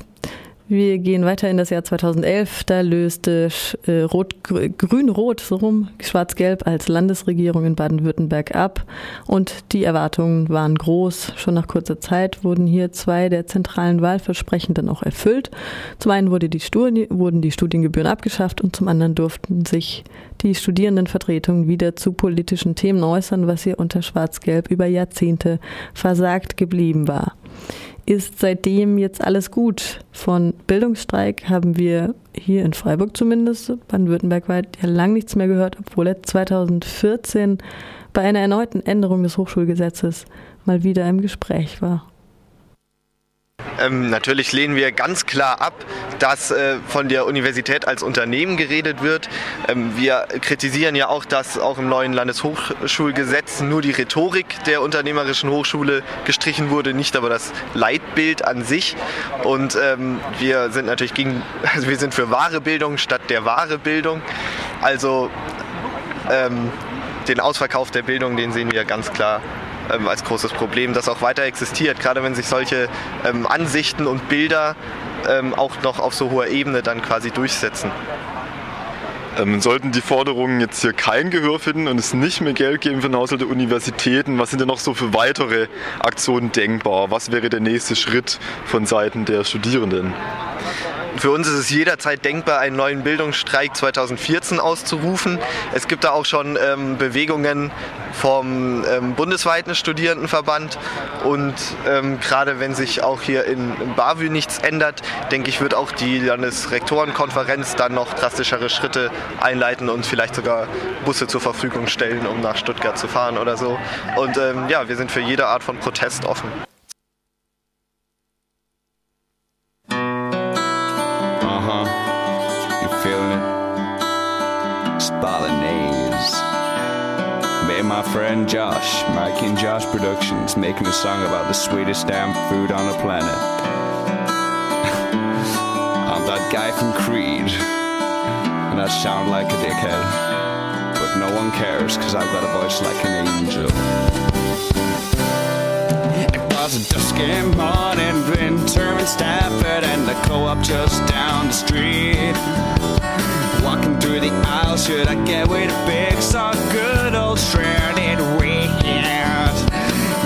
Wir gehen weiter in das Jahr 2011. Da löste äh, Rot, Grün-Rot, so rum, Schwarz-Gelb als Landesregierung in Baden-Württemberg ab. Und die Erwartungen waren groß. Schon nach kurzer Zeit wurden hier zwei der zentralen Wahlversprechen dann auch erfüllt. Zum einen wurde die Studie, wurden die Studiengebühren abgeschafft und zum anderen durften sich die Studierendenvertretungen wieder zu politischen Themen äußern, was hier unter Schwarz-Gelb über Jahrzehnte versagt geblieben war ist seitdem jetzt alles gut. Von Bildungsstreik haben wir hier in Freiburg zumindest, Baden-Württemberg weit, ja lang nichts mehr gehört, obwohl er 2014 bei einer erneuten Änderung des Hochschulgesetzes mal wieder im Gespräch war. Ähm, natürlich lehnen wir ganz klar ab, dass äh, von der Universität als Unternehmen geredet wird. Ähm, wir kritisieren ja auch, dass auch im neuen Landeshochschulgesetz nur die Rhetorik der unternehmerischen Hochschule gestrichen wurde, nicht aber das Leitbild an sich. Und ähm, wir sind natürlich gegen, also wir sind für wahre Bildung statt der wahre Bildung. Also ähm, den Ausverkauf der Bildung, den sehen wir ganz klar ähm, als großes Problem, das auch weiter existiert, gerade wenn sich solche ähm, Ansichten und Bilder ähm, auch noch auf so hoher Ebene dann quasi durchsetzen. Ähm, sollten die Forderungen jetzt hier kein Gehör finden und es nicht mehr Geld geben für den Haushalt der Universitäten, was sind denn noch so für weitere Aktionen denkbar? Was wäre der nächste Schritt von Seiten der Studierenden? Für uns ist es jederzeit denkbar, einen neuen Bildungsstreik 2014 auszurufen. Es gibt da auch schon ähm, Bewegungen vom ähm, bundesweiten Studierendenverband und ähm, gerade wenn sich auch hier in, in Bavü nichts ändert, denke ich, wird auch die Landesrektorenkonferenz dann noch drastischere Schritte einleiten und vielleicht sogar Busse zur Verfügung stellen, um nach Stuttgart zu fahren oder so. Und ähm, ja, wir sind für jede Art von Protest offen. My friend Josh, Mike and Josh Productions, making a song about the sweetest damn food on the planet. I'm that guy from Creed, and I sound like a dickhead, but no one cares because I've got a voice like an angel. It was a dusky morning in Stafford and the co-op just down the street Walking through the aisle, should I get with a big saw? Good old shredded wheat.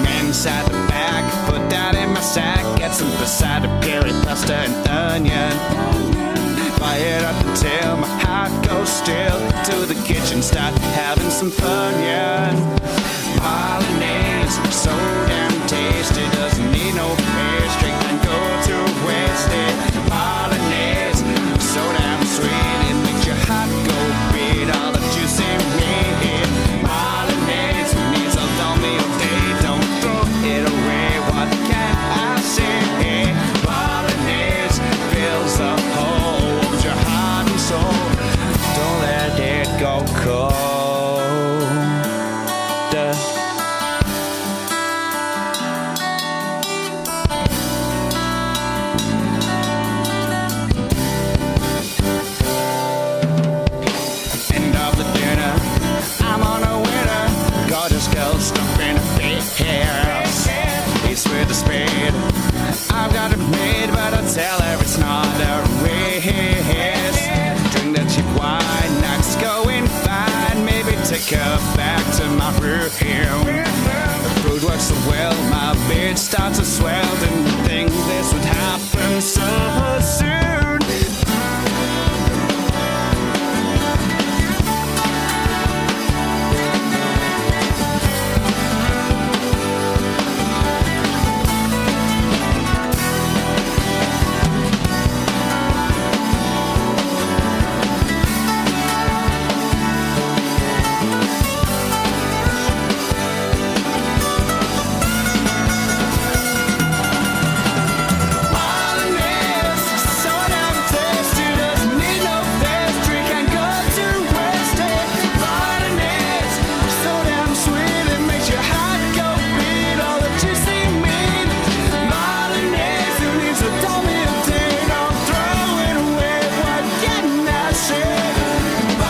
Men sat the back, put that in my sack, get some passata, peri pasta, and onion. Fire it up until my heart goes still. To the kitchen, start having some fun, yeah. Pollinate,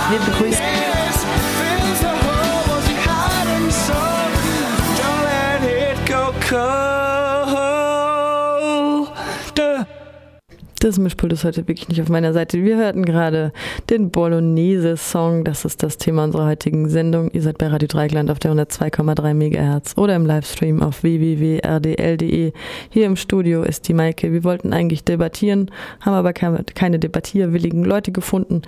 Wir begrüßen. Das Mischpult ist heute wirklich nicht auf meiner Seite. Wir hörten gerade den Bolognese-Song. Das ist das Thema unserer heutigen Sendung. Ihr seid bei Radio Dreigland auf der 102,3 MHz oder im Livestream auf www.rdl.de. Hier im Studio ist die Maike. Wir wollten eigentlich debattieren, haben aber keine, debattierwilligen Leute gefunden.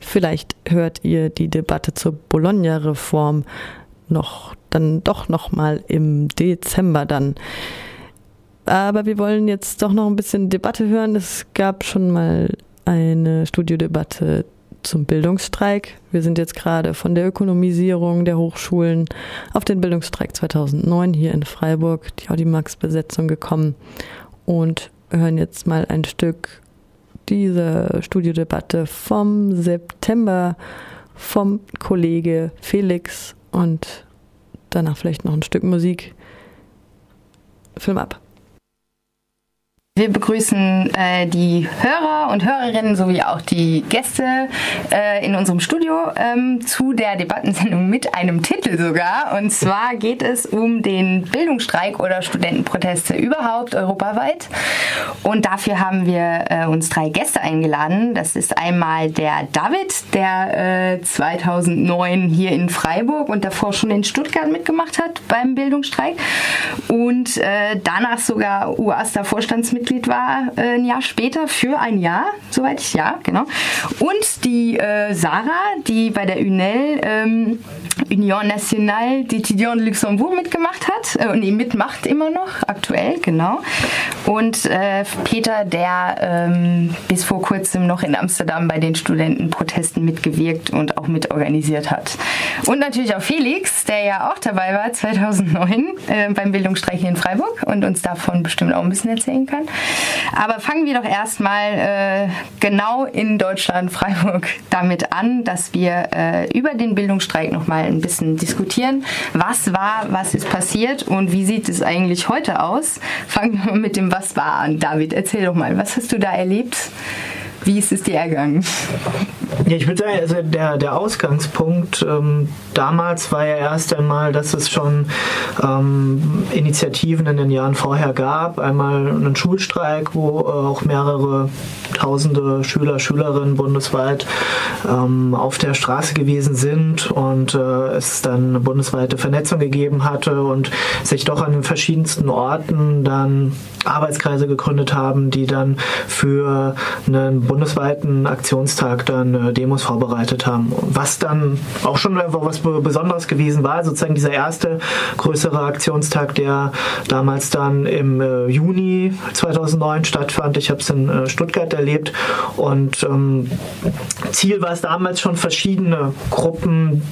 Vielleicht hört ihr die Debatte zur Bologna-Reform noch, dann doch noch mal im Dezember dann. Aber wir wollen jetzt doch noch ein bisschen Debatte hören. Es gab schon mal eine Studiodebatte zum Bildungsstreik. Wir sind jetzt gerade von der Ökonomisierung der Hochschulen auf den Bildungsstreik 2009 hier in Freiburg, die Audimax-Besetzung gekommen und hören jetzt mal ein Stück dieser Studiodebatte vom September vom Kollege Felix und danach vielleicht noch ein Stück Musik. Film ab. Wir begrüßen äh, die Hörer und Hörerinnen sowie auch die Gäste äh, in unserem Studio ähm, zu der Debattensendung mit einem Titel sogar. Und zwar geht es um den Bildungsstreik oder Studentenproteste überhaupt europaweit. Und dafür haben wir äh, uns drei Gäste eingeladen. Das ist einmal der David, der äh, 2009 hier in Freiburg und davor schon in Stuttgart mitgemacht hat beim Bildungsstreik und äh, danach sogar UASTA-Vorstandsmitglied war äh, ein Jahr später für ein Jahr, soweit ich ja, genau. Und die äh, Sarah, die bei der UNEL ähm, Union Nationale d'Étudiants de Luxembourg mitgemacht hat, äh, nee, mitmacht immer noch, aktuell, genau. Und äh, Peter, der ähm, bis vor kurzem noch in Amsterdam bei den Studentenprotesten mitgewirkt und auch mitorganisiert hat. Und natürlich auch Felix, der ja auch dabei war 2009 äh, beim Bildungsstreik hier in Freiburg und uns davon bestimmt auch ein bisschen erzählen kann. Aber fangen wir doch erstmal äh, genau in Deutschland, Freiburg, damit an, dass wir äh, über den Bildungsstreik nochmal ein bisschen diskutieren. Was war, was ist passiert und wie sieht es eigentlich heute aus? Fangen wir mit dem Was war an. David, erzähl doch mal, was hast du da erlebt? Wie ist es dir ergangen? Ja, ich würde sagen, also der, der Ausgangspunkt ähm, damals war ja erst einmal, dass es schon ähm, Initiativen in den Jahren vorher gab. Einmal einen Schulstreik, wo äh, auch mehrere tausende Schüler, Schülerinnen bundesweit ähm, auf der Straße gewesen sind und äh, es dann eine bundesweite Vernetzung gegeben hatte und sich doch an den verschiedensten Orten dann Arbeitskreise gegründet haben, die dann für einen bundesweiten Aktionstag dann äh, Demos vorbereitet haben. Was dann auch schon was Besonderes gewesen war, sozusagen dieser erste größere Aktionstag, der damals dann im äh, Juni 2009 stattfand. Ich habe es in äh, Stuttgart erlebt und ähm, Ziel war es damals schon verschiedene Gruppen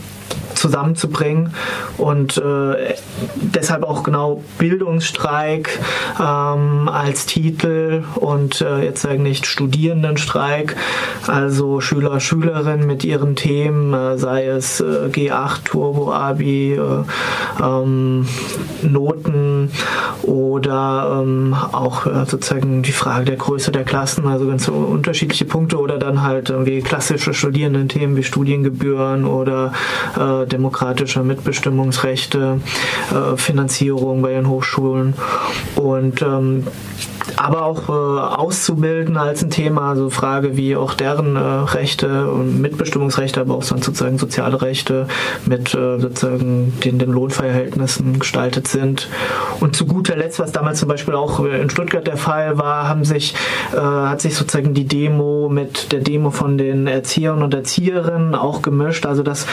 zusammenzubringen. Und äh, deshalb auch genau Bildungsstreik ähm, als Titel und äh, jetzt eigentlich Studierendenstreik, also Schüler, Schülerinnen mit ihren Themen, äh, sei es äh, G8, Turbo, Abi, äh, ähm, Noten oder ähm, auch äh, sozusagen die Frage der Größe der Klassen, also ganz unterschiedliche Punkte oder dann halt irgendwie klassische Studierendenthemen wie Studiengebühren oder äh, demokratische Mitbestimmungsrechte, äh, Finanzierung bei den Hochschulen und ähm, aber auch äh, auszubilden als ein Thema, also Frage, wie auch deren äh, Rechte und Mitbestimmungsrechte, aber auch sonst sozusagen soziale Rechte mit äh, sozusagen den, den Lohnverhältnissen gestaltet sind. Und zu guter Letzt, was damals zum Beispiel auch in Stuttgart der Fall war, haben sich, äh, hat sich sozusagen die Demo mit der Demo von den Erziehern und Erzieherinnen auch gemischt. Also das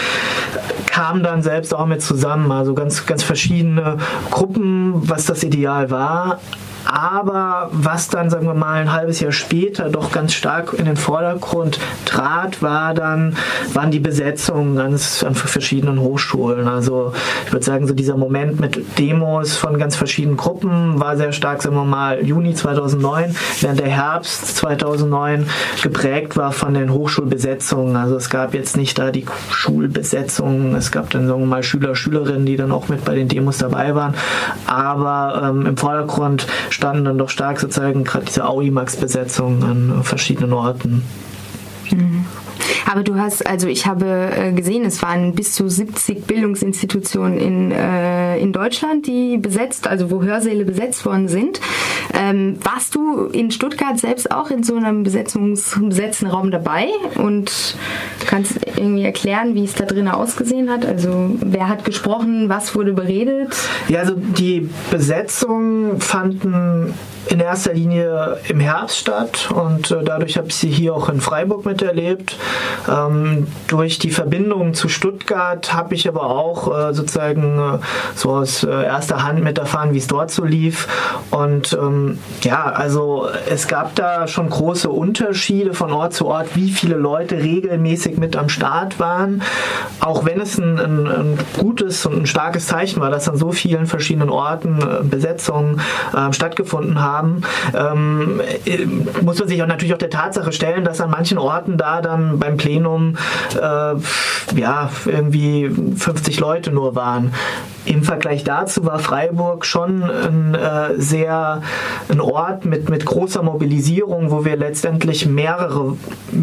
kam dann selbst auch mit zusammen, also ganz, ganz verschiedene Gruppen, was das Ideal war. Aber was dann, sagen wir mal, ein halbes Jahr später doch ganz stark in den Vordergrund trat, war dann, waren die Besetzungen ganz an verschiedenen Hochschulen. Also ich würde sagen, so dieser Moment mit Demos von ganz verschiedenen Gruppen war sehr stark, sagen wir mal, Juni 2009, während der Herbst 2009 geprägt war von den Hochschulbesetzungen. Also es gab jetzt nicht da die Schulbesetzungen, es gab dann, sagen wir mal, Schüler, Schülerinnen, die dann auch mit bei den Demos dabei waren. Aber ähm, im Vordergrund standen dann doch stark sozusagen gerade diese Auimax-Besetzung an verschiedenen Orten. Mhm. Aber du hast, also ich habe äh, gesehen, es waren bis zu 70 Bildungsinstitutionen in, äh, in Deutschland, die besetzt, also wo Hörsäle besetzt worden sind. Ähm, warst du in Stuttgart selbst auch in so einem Besetzungs besetzten Raum dabei und kannst irgendwie erklären, wie es da drinnen ausgesehen hat? Also wer hat gesprochen, was wurde beredet? Ja, also die Besetzungen fanden in erster Linie im Herbst statt und äh, dadurch habe ich sie hier auch in Freiburg miterlebt. Ähm, durch die Verbindung zu Stuttgart habe ich aber auch äh, sozusagen äh, so aus erster Hand mit erfahren, wie es dort so lief. Und ähm, ja, also es gab da schon große Unterschiede von Ort zu Ort, wie viele Leute regelmäßig mit am Start waren. Auch wenn es ein, ein, ein gutes und ein starkes Zeichen war, dass an so vielen verschiedenen Orten Besetzungen ähm, stattgefunden haben, ähm, äh, muss man sich auch natürlich auch der Tatsache stellen, dass an manchen Orten da dann beim Plenum äh, ja irgendwie 50 Leute nur waren. Im Vergleich dazu war Freiburg schon ein äh, sehr ein Ort mit, mit großer Mobilisierung, wo wir letztendlich mehrere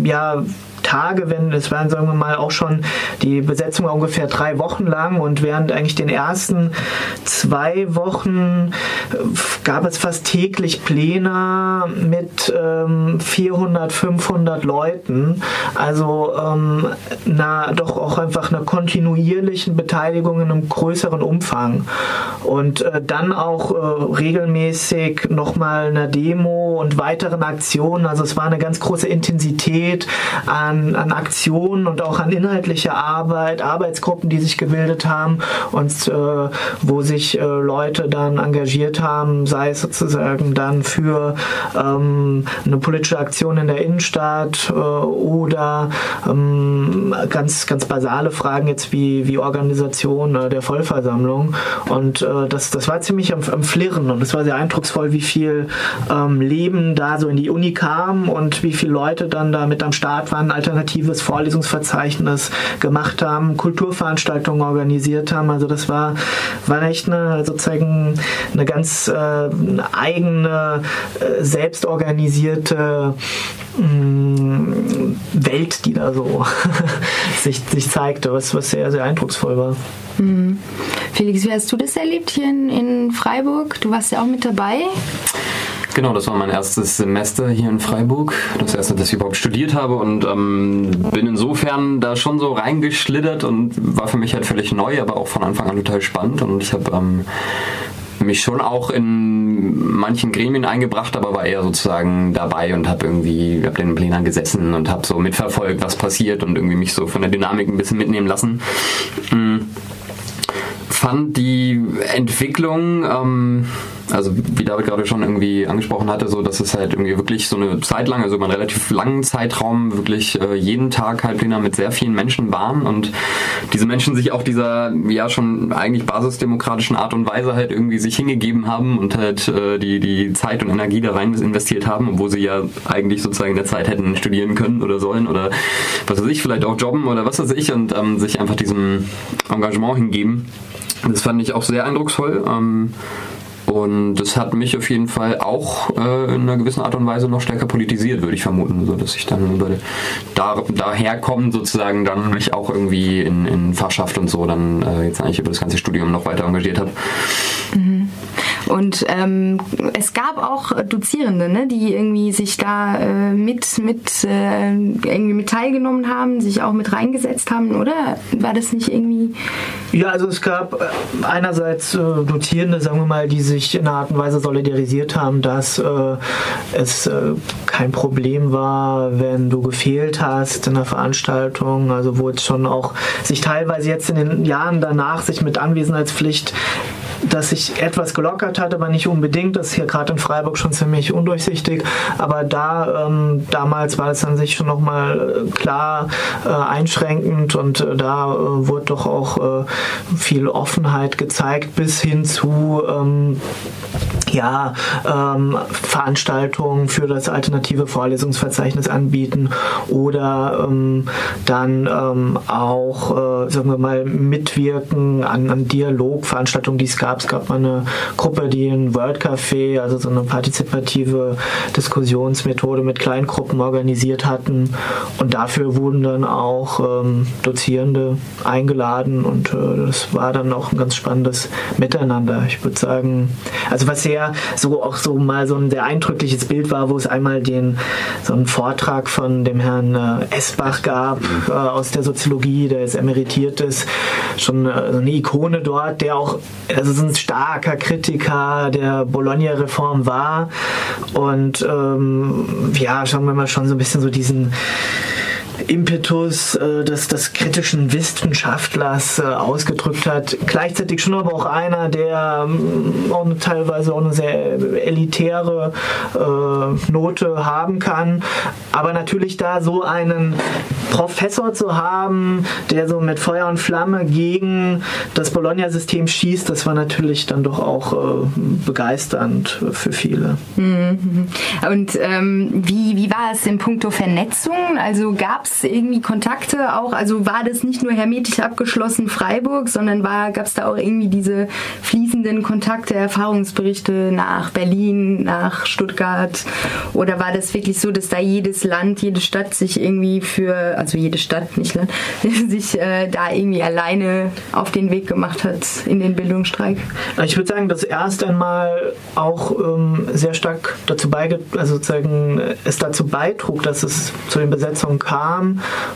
ja, Tage, wenn es waren, sagen wir mal, auch schon die Besetzung war ungefähr drei Wochen lang und während eigentlich den ersten zwei Wochen äh, gab es fast täglich Pläne mit ähm, 400, 500 Leuten. Also ähm, na, doch auch einfach einer kontinuierlichen Beteiligung in einem größeren Umfang. Und äh, dann auch äh, regelmäßig nochmal eine Demo und weiteren Aktionen. Also es war eine ganz große Intensität an an, an Aktionen und auch an inhaltlicher Arbeit, Arbeitsgruppen, die sich gebildet haben und äh, wo sich äh, Leute dann engagiert haben, sei es sozusagen dann für ähm, eine politische Aktion in der Innenstadt äh, oder ähm, ganz, ganz basale Fragen jetzt wie, wie Organisation äh, der Vollversammlung. Und äh, das, das war ziemlich am, am Flirren und es war sehr eindrucksvoll, wie viel ähm, Leben da so in die Uni kam und wie viele Leute dann da mit am Start waren als alternatives Vorlesungsverzeichnis gemacht haben, Kulturveranstaltungen organisiert haben. Also das war, war echt eine sozusagen eine ganz äh, eigene, äh, selbstorganisierte Welt, die da so sich, sich zeigte, was, was sehr, sehr eindrucksvoll war. Mhm. Felix, wie hast du das erlebt hier in, in Freiburg? Du warst ja auch mit dabei. Genau, das war mein erstes Semester hier in Freiburg. Das erste, das ich überhaupt studiert habe und ähm, bin insofern da schon so reingeschlittert und war für mich halt völlig neu, aber auch von Anfang an total spannend. Und ich habe ähm, mich schon auch in manchen Gremien eingebracht, aber war eher sozusagen dabei und habe irgendwie, habe den Plenern gesessen und habe so mitverfolgt, was passiert und irgendwie mich so von der Dynamik ein bisschen mitnehmen lassen. Mhm fand die Entwicklung, ähm, also wie David gerade schon irgendwie angesprochen hatte, so dass es halt irgendwie wirklich so eine Zeit lang, also über einen relativ langen Zeitraum, wirklich äh, jeden Tag Halbpläne mit sehr vielen Menschen waren und diese Menschen sich auch dieser ja schon eigentlich basisdemokratischen Art und Weise halt irgendwie sich hingegeben haben und halt äh, die, die Zeit und Energie da rein investiert haben, obwohl sie ja eigentlich sozusagen in der Zeit hätten studieren können oder sollen oder was weiß ich, vielleicht auch jobben oder was weiß ich und ähm, sich einfach diesem Engagement hingeben. Das fand ich auch sehr eindrucksvoll. Ähm, und das hat mich auf jeden Fall auch äh, in einer gewissen Art und Weise noch stärker politisiert, würde ich vermuten. So dass ich dann über da, daherkommen sozusagen dann mich auch irgendwie in, in Fachschaft und so dann äh, jetzt eigentlich über das ganze Studium noch weiter engagiert habe. Mhm. Und ähm, es gab auch Dozierende, ne, die irgendwie sich da äh, mit, mit, äh, irgendwie mit teilgenommen haben, sich auch mit reingesetzt haben, oder? War das nicht irgendwie. Ja, also es gab äh, einerseits äh, Dozierende, sagen wir mal, die sich in einer Art und Weise solidarisiert haben, dass äh, es äh, kein Problem war, wenn du gefehlt hast in der Veranstaltung, also wo es schon auch sich teilweise jetzt in den Jahren danach sich mit Anwesenheitspflicht dass sich etwas gelockert hat, aber nicht unbedingt. Das ist hier gerade in Freiburg schon ziemlich undurchsichtig. Aber da ähm, damals war es an sich schon nochmal äh, klar äh, einschränkend und äh, da äh, wurde doch auch äh, viel Offenheit gezeigt bis hin zu ähm, ja, ähm, Veranstaltungen für das alternative Vorlesungsverzeichnis anbieten oder ähm, dann ähm, auch, äh, sagen wir mal, mitwirken an, an Dialogveranstaltungen, die es gab. Es gab mal eine Gruppe, die ein World Café, also so eine partizipative Diskussionsmethode mit Kleingruppen organisiert hatten und dafür wurden dann auch ähm, Dozierende eingeladen und äh, das war dann auch ein ganz spannendes Miteinander. Ich würde sagen, also was sehr so auch so mal so ein sehr eindrückliches Bild war, wo es einmal den so einen Vortrag von dem Herrn äh, Esbach gab äh, aus der Soziologie, der jetzt emeritiert ist, schon äh, eine Ikone dort, der auch also so ein starker Kritiker der Bologna-Reform war. Und ähm, ja, schauen wir mal schon so ein bisschen so diesen Impetus äh, des, des kritischen Wissenschaftlers äh, ausgedrückt hat. Gleichzeitig schon aber auch einer, der ähm, auch teilweise auch eine sehr elitäre äh, Note haben kann. Aber natürlich da so einen Professor zu haben, der so mit Feuer und Flamme gegen das Bologna-System schießt, das war natürlich dann doch auch äh, begeisternd für viele. Mhm. Und ähm, wie, wie war es in puncto Vernetzung? Also gab es irgendwie Kontakte auch? Also war das nicht nur hermetisch abgeschlossen Freiburg, sondern gab es da auch irgendwie diese fließenden Kontakte, Erfahrungsberichte nach Berlin, nach Stuttgart? Oder war das wirklich so, dass da jedes Land, jede Stadt sich irgendwie für, also jede Stadt, nicht Land, sich äh, da irgendwie alleine auf den Weg gemacht hat in den Bildungsstreik? Ich würde sagen, dass erst einmal auch ähm, sehr stark dazu beigetragen, also sozusagen es dazu beitrug, dass es zu den Besetzungen kam,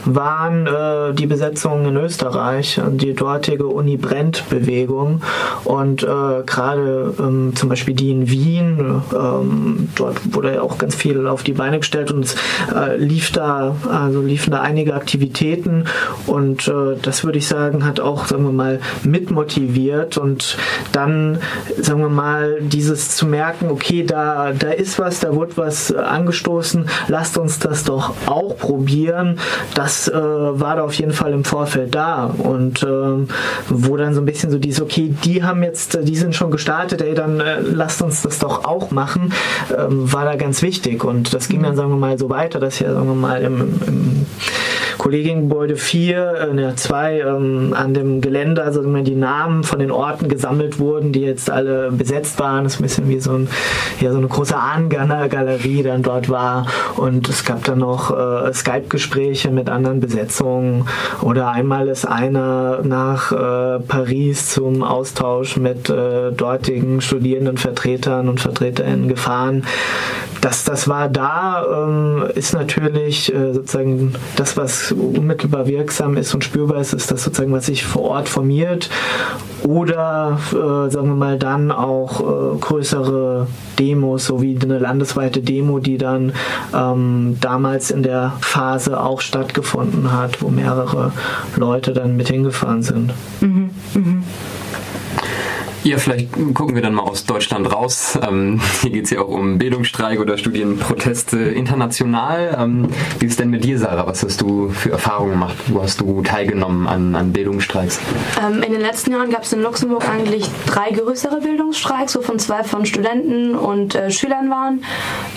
waren äh, die Besetzungen in Österreich die dortige Uni Brennt-Bewegung und äh, gerade ähm, zum Beispiel die in Wien, ähm, dort wurde ja auch ganz viel auf die Beine gestellt und es äh, lief da, also liefen da einige Aktivitäten und äh, das würde ich sagen, hat auch, sagen wir mal, mitmotiviert und dann, sagen wir mal, dieses zu merken, okay, da, da ist was, da wird was angestoßen, lasst uns das doch auch probieren das äh, war da auf jeden Fall im Vorfeld da. Und ähm, wo dann so ein bisschen so dieses, okay, die haben jetzt, die sind schon gestartet, ey, dann äh, lasst uns das doch auch machen, ähm, war da ganz wichtig. Und das ging dann, sagen wir mal, so weiter, dass ja, sagen wir mal, im, im Kollegiengebäude 4, äh, 2 ähm, an dem Gelände, also wenn die Namen von den Orten gesammelt wurden, die jetzt alle besetzt waren. Das ist ein bisschen wie so, ein, ja, so eine große Ahnengalerie dann dort war. Und es gab dann noch äh, Skype-Gespräche mit anderen Besetzungen. Oder einmal ist einer nach äh, Paris zum Austausch mit äh, dortigen Studierendenvertretern und Vertreterinnen gefahren. Das, das war da, ähm, ist natürlich äh, sozusagen das, was unmittelbar wirksam ist und spürbar ist, ist das sozusagen, was sich vor Ort formiert. Oder äh, sagen wir mal dann auch äh, größere Demos, so wie eine landesweite Demo, die dann ähm, damals in der Phase auch stattgefunden hat, wo mehrere Leute dann mit hingefahren sind. Mhm. Mhm. Ja, vielleicht gucken wir dann mal aus Deutschland raus. Ähm, hier geht es ja auch um Bildungsstreik oder Studienproteste international. Ähm, wie ist es denn mit dir, Sarah? Was hast du für Erfahrungen gemacht? Wo hast du teilgenommen an, an Bildungsstreiks? Ähm, in den letzten Jahren gab es in Luxemburg eigentlich drei größere Bildungsstreiks, wovon zwei von Studenten und äh, Schülern waren.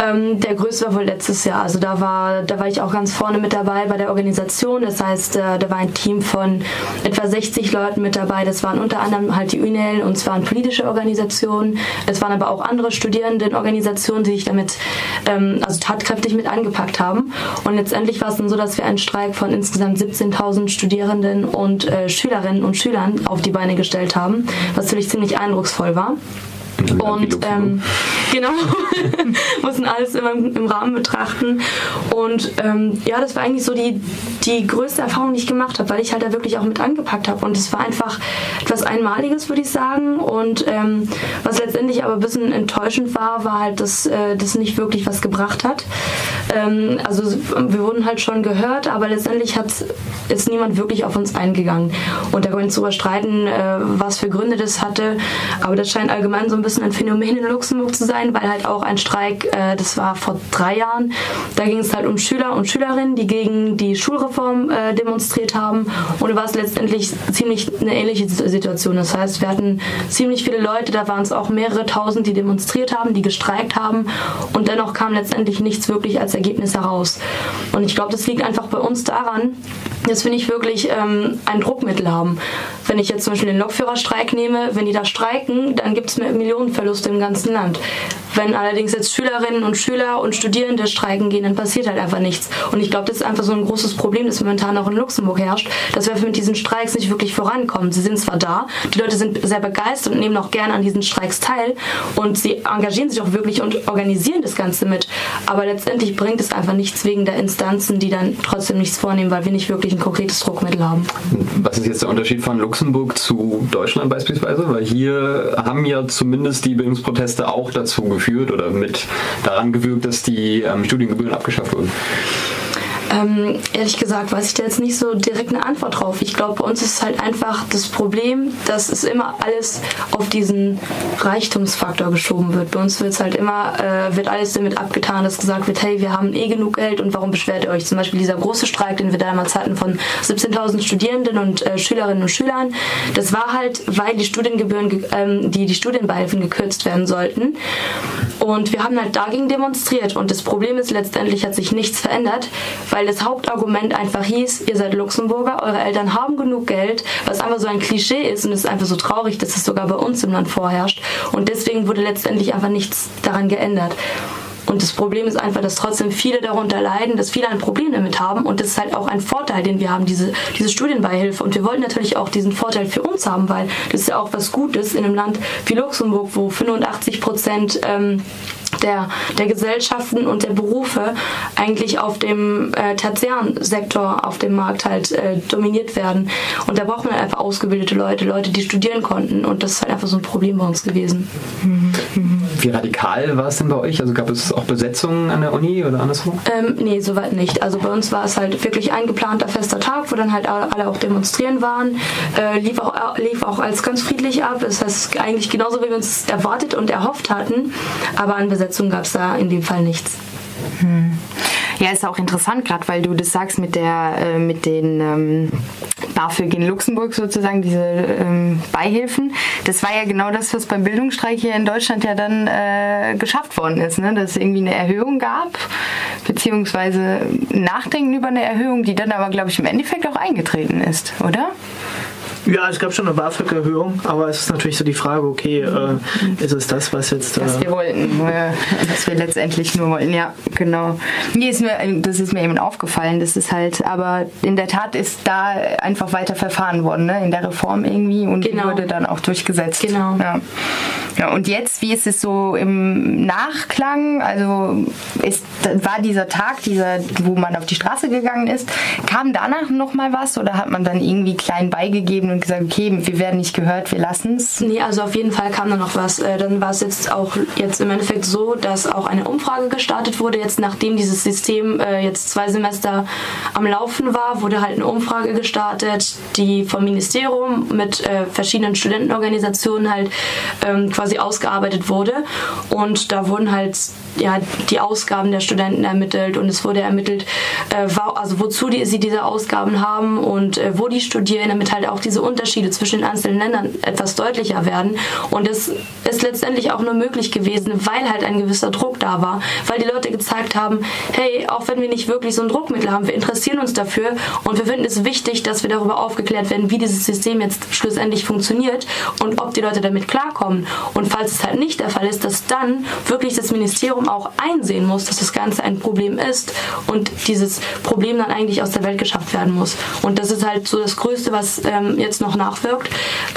Ähm, der größte war wohl letztes Jahr. Also da war, da war ich auch ganz vorne mit dabei bei der Organisation. Das heißt, äh, da war ein Team von etwa 60 Leuten mit dabei. Das waren unter anderem halt die UNEL und zwar waren politische Organisationen, es waren aber auch andere Studierendenorganisationen, die sich damit ähm, also tatkräftig mit angepackt haben. Und letztendlich war es dann so, dass wir einen Streik von insgesamt 17.000 Studierenden und äh, Schülerinnen und Schülern auf die Beine gestellt haben, was natürlich ziemlich eindrucksvoll war. Und ähm, genau, mussten alles immer im, im, Rahmen betrachten. Und ähm, ja, das war eigentlich so die, die größte Erfahrung, die ich gemacht habe, weil ich halt da wirklich auch mit angepackt habe. Und es war einfach etwas Einmaliges, würde ich sagen. Und ähm, was letztendlich aber ein bisschen enttäuschend war, war halt, dass äh, das nicht wirklich was gebracht hat. Ähm, also wir wurden halt schon gehört, aber letztendlich hat, ist niemand wirklich auf uns eingegangen. Und da können wir uns darüber streiten, äh, was für Gründe das hatte. Aber das scheint allgemein so ein bisschen ein Phänomen in Luxemburg zu sein, weil halt auch ein Streik, äh, das war vor drei Jahren, da ging es halt um Schüler und Schülerinnen, die gegen die Schulreform äh, demonstriert haben. Und da war es letztendlich ziemlich eine ähnliche Situation. Das heißt, wir hatten ziemlich viele Leute, da waren es auch mehrere tausend, die demonstriert haben, die gestreikt haben und dennoch kam letztendlich nichts wirklich als Ergebnis heraus. Und ich glaube, das liegt einfach bei uns daran, dass wir nicht wirklich ähm, ein Druckmittel haben. Wenn ich jetzt zum Beispiel den Lokführerstreik nehme, wenn die da streiken, dann gibt es Millionenverluste im ganzen Land. Wenn allerdings jetzt Schülerinnen und Schüler und Studierende streiken gehen, dann passiert halt einfach nichts. Und ich glaube, das ist einfach so ein großes Problem, das momentan auch in Luxemburg herrscht, dass wir mit diesen Streiks nicht wirklich vorankommen. Sie sind zwar da, die Leute sind sehr begeistert und nehmen auch gerne an diesen Streiks teil und sie engagieren sich auch wirklich und organisieren das Ganze mit. Aber letztendlich bringt es einfach nichts wegen der Instanzen, die dann trotzdem nichts vornehmen, weil wir nicht wirklich ein konkretes Druckmittel haben. Was ist jetzt der Unterschied von Luxemburg zu Deutschland beispielsweise? Weil hier haben ja zumindest die Bildungsproteste auch dazu geführt, geführt oder mit daran gewirkt, dass die ähm, Studiengebühren abgeschafft wurden? Ähm, ehrlich gesagt weiß ich da jetzt nicht so direkt eine Antwort drauf. Ich glaube, bei uns ist halt einfach das Problem, dass es immer alles auf diesen Reichtumsfaktor geschoben wird. Bei uns wird halt immer, äh, wird alles damit abgetan, dass gesagt wird, hey, wir haben eh genug Geld und warum beschwert ihr euch? Zum Beispiel dieser große Streik, den wir damals hatten von 17.000 Studierenden und äh, Schülerinnen und Schülern, das war halt, weil die Studiengebühren, ähm, die, die Studienbeihilfen gekürzt werden sollten. Und wir haben halt dagegen demonstriert und das Problem ist, letztendlich hat sich nichts verändert, weil weil das Hauptargument einfach hieß, ihr seid Luxemburger, eure Eltern haben genug Geld, was einfach so ein Klischee ist und es ist einfach so traurig, dass es sogar bei uns im Land vorherrscht. Und deswegen wurde letztendlich einfach nichts daran geändert. Und das Problem ist einfach, dass trotzdem viele darunter leiden, dass viele ein Problem damit haben. Und das ist halt auch ein Vorteil, den wir haben, diese, diese Studienbeihilfe. Und wir wollten natürlich auch diesen Vorteil für uns haben, weil das ist ja auch was Gutes in einem Land wie Luxemburg, wo 85 Prozent ähm, der, der Gesellschaften und der Berufe eigentlich auf dem äh, tertiären Sektor auf dem Markt halt äh, dominiert werden. Und da braucht man einfach ausgebildete Leute, Leute, die studieren konnten. Und das ist halt einfach so ein Problem bei uns gewesen. Wie radikal war es denn bei euch? Also gab es auch Besetzungen an der Uni oder anderswo? Ähm, nee, soweit nicht. Also bei uns war es halt wirklich ein geplanter fester Tag, wo dann halt alle auch demonstrieren waren. Äh, lief, auch, lief auch als ganz friedlich ab. Das heißt eigentlich genauso, wie wir uns erwartet und erhofft hatten. Aber an Besetzung gab es da in dem Fall nichts. Hm. Ja, ist auch interessant, gerade weil du das sagst mit der, äh, mit den ähm, BAföG in Luxemburg sozusagen, diese ähm, Beihilfen. Das war ja genau das, was beim Bildungsstreik hier in Deutschland ja dann äh, geschafft worden ist, ne? dass es irgendwie eine Erhöhung gab, beziehungsweise Nachdenken über eine Erhöhung, die dann aber, glaube ich, im Endeffekt auch eingetreten ist, oder? Ja, es gab schon eine BAföG-Erhöhung, aber es ist natürlich so die Frage, okay, äh, ist es das, was jetzt... Äh was wir wollten, was wir letztendlich nur wollten, ja, genau. Nee, ist mir, das ist mir eben aufgefallen, das ist halt, aber in der Tat ist da einfach weiter verfahren worden, ne, in der Reform irgendwie und genau. wurde dann auch durchgesetzt. Genau. Ja. ja. Und jetzt, wie ist es so im Nachklang, also ist, war dieser Tag, dieser, wo man auf die Straße gegangen ist, kam danach noch mal was oder hat man dann irgendwie klein beigegeben und gesagt, okay, wir werden nicht gehört, wir lassen es? Nee, also auf jeden Fall kam da noch was. Äh, dann war es jetzt auch jetzt im Endeffekt so, dass auch eine Umfrage gestartet wurde. Jetzt nachdem dieses System äh, jetzt zwei Semester am Laufen war, wurde halt eine Umfrage gestartet, die vom Ministerium mit äh, verschiedenen Studentenorganisationen halt ähm, quasi ausgearbeitet wurde. Und da wurden halt ja, die Ausgaben der Studenten ermittelt und es wurde ermittelt, äh, also wozu die, sie diese Ausgaben haben und äh, wo die studieren, damit halt auch diese Unterschiede zwischen den einzelnen Ländern etwas deutlicher werden. Und das ist letztendlich auch nur möglich gewesen, weil halt ein gewisser Druck da war, weil die Leute gezeigt haben, hey, auch wenn wir nicht wirklich so ein Druckmittel haben, wir interessieren uns dafür und wir finden es wichtig, dass wir darüber aufgeklärt werden, wie dieses System jetzt schlussendlich funktioniert und ob die Leute damit klarkommen. Und falls es halt nicht der Fall ist, dass dann wirklich das Ministerium auch einsehen muss, dass das Ganze ein Problem ist und dieses Problem dann eigentlich aus der Welt geschafft werden muss. Und das ist halt so das Größte, was ähm, jetzt noch nachwirkt.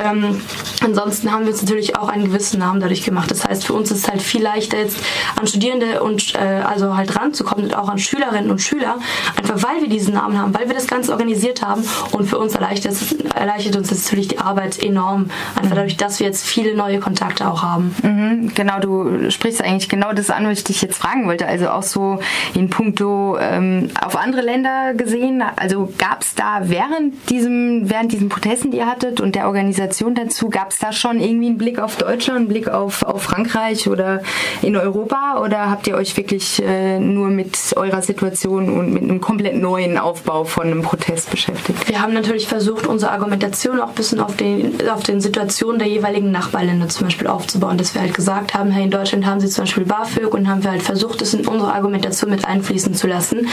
Ähm, ansonsten haben wir uns natürlich auch einen gewissen Namen dadurch gemacht. Das heißt, für uns ist es halt viel leichter jetzt an Studierende und äh, also halt ranzukommen und auch an Schülerinnen und Schüler, einfach weil wir diesen Namen haben, weil wir das Ganze organisiert haben und für uns erleichtert, erleichtert uns natürlich die Arbeit enorm, einfach mhm. dadurch, dass wir jetzt viele neue Kontakte auch haben. Mhm, genau, du sprichst eigentlich genau das an, ich dich jetzt fragen wollte. Also auch so in puncto ähm, auf andere Länder gesehen. Also gab es da während diesem, während diesen Protesten, die ihr hattet und der Organisation dazu, gab es da schon irgendwie einen Blick auf Deutschland, einen Blick auf, auf Frankreich oder in Europa? Oder habt ihr euch wirklich äh, nur mit eurer Situation und mit einem komplett neuen Aufbau von einem Protest beschäftigt? Wir haben natürlich versucht, unsere Argumentation auch ein bisschen auf den, auf den Situationen der jeweiligen Nachbarländer zum Beispiel aufzubauen, dass wir halt gesagt haben, hey, in Deutschland haben sie zum Beispiel BAföG und haben wir halt versucht, es in unsere Argumentation mit einfließen zu lassen.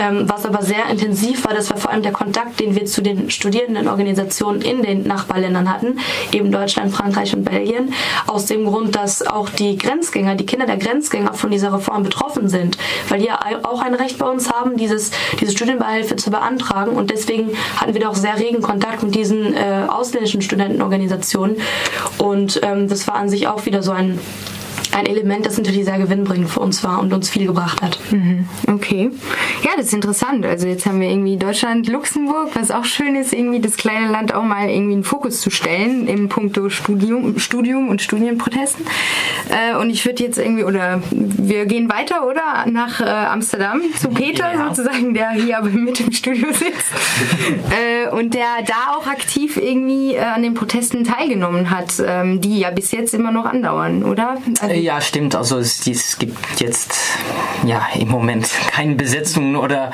Ähm, was aber sehr intensiv war, das war vor allem der Kontakt, den wir zu den Studierendenorganisationen in den Nachbarländern hatten, eben Deutschland, Frankreich und Belgien, aus dem Grund, dass auch die Grenzgänger, die Kinder der Grenzgänger von dieser Reform betroffen sind, weil die ja auch ein Recht bei uns haben, dieses, diese Studienbeihilfe zu beantragen und deswegen hatten wir doch sehr regen Kontakt mit diesen äh, ausländischen Studentenorganisationen und ähm, das war an sich auch wieder so ein ein Element, das natürlich sehr gewinnbringend für uns war und uns viel gebracht hat. Mhm. Okay. Ja, das ist interessant. Also jetzt haben wir irgendwie Deutschland, Luxemburg, was auch schön ist, irgendwie das kleine Land auch mal irgendwie in Fokus zu stellen im Punkto Studium, Studium und Studienprotesten. Äh, und ich würde jetzt irgendwie, oder wir gehen weiter, oder? Nach äh, Amsterdam zu Peter ja. sozusagen, der hier aber mit im Studio sitzt. äh, und der da auch aktiv irgendwie an den Protesten teilgenommen hat, ähm, die ja bis jetzt immer noch andauern, oder? Also ja, stimmt. Also es, es, gibt jetzt ja im Moment keine Besetzungen oder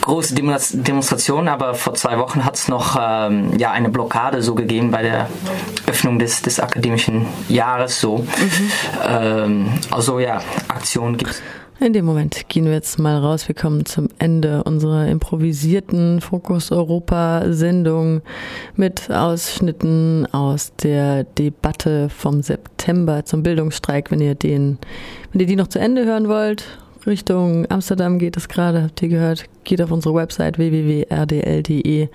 große Demonstrationen, aber vor zwei Wochen hat es noch ähm, ja eine Blockade so gegeben bei der Öffnung des, des akademischen Jahres so. Mhm. Ähm, also ja, Aktionen gibt es. In dem Moment gehen wir jetzt mal raus. Wir kommen zum Ende unserer improvisierten Fokus Europa Sendung mit Ausschnitten aus der Debatte vom September zum Bildungsstreik. Wenn ihr den, wenn ihr die noch zu Ende hören wollt, Richtung Amsterdam geht es gerade, habt ihr gehört. Geht auf unsere Website www.rdl.de.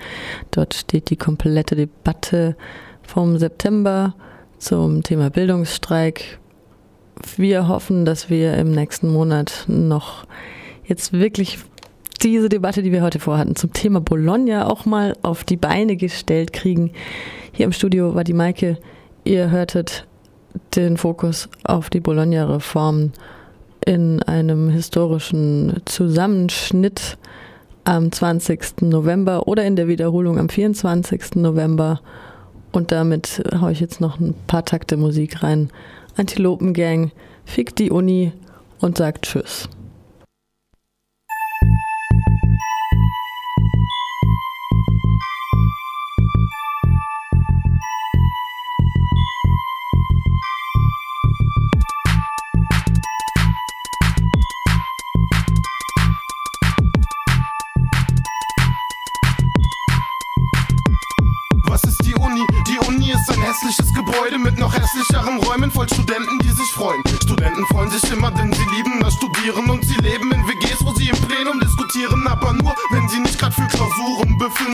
Dort steht die komplette Debatte vom September zum Thema Bildungsstreik wir hoffen, dass wir im nächsten Monat noch jetzt wirklich diese Debatte, die wir heute vorhatten, zum Thema Bologna auch mal auf die Beine gestellt kriegen. Hier im Studio war die Maike. Ihr hörtet den Fokus auf die Bologna-Reform in einem historischen Zusammenschnitt am 20. November oder in der Wiederholung am 24. November. Und damit haue ich jetzt noch ein paar Takte Musik rein. Antilopengang fickt die Uni und sagt Tschüss. Räumen voll Studenten, die sich freuen. Studenten freuen sich immer, denn sie lieben das Studieren und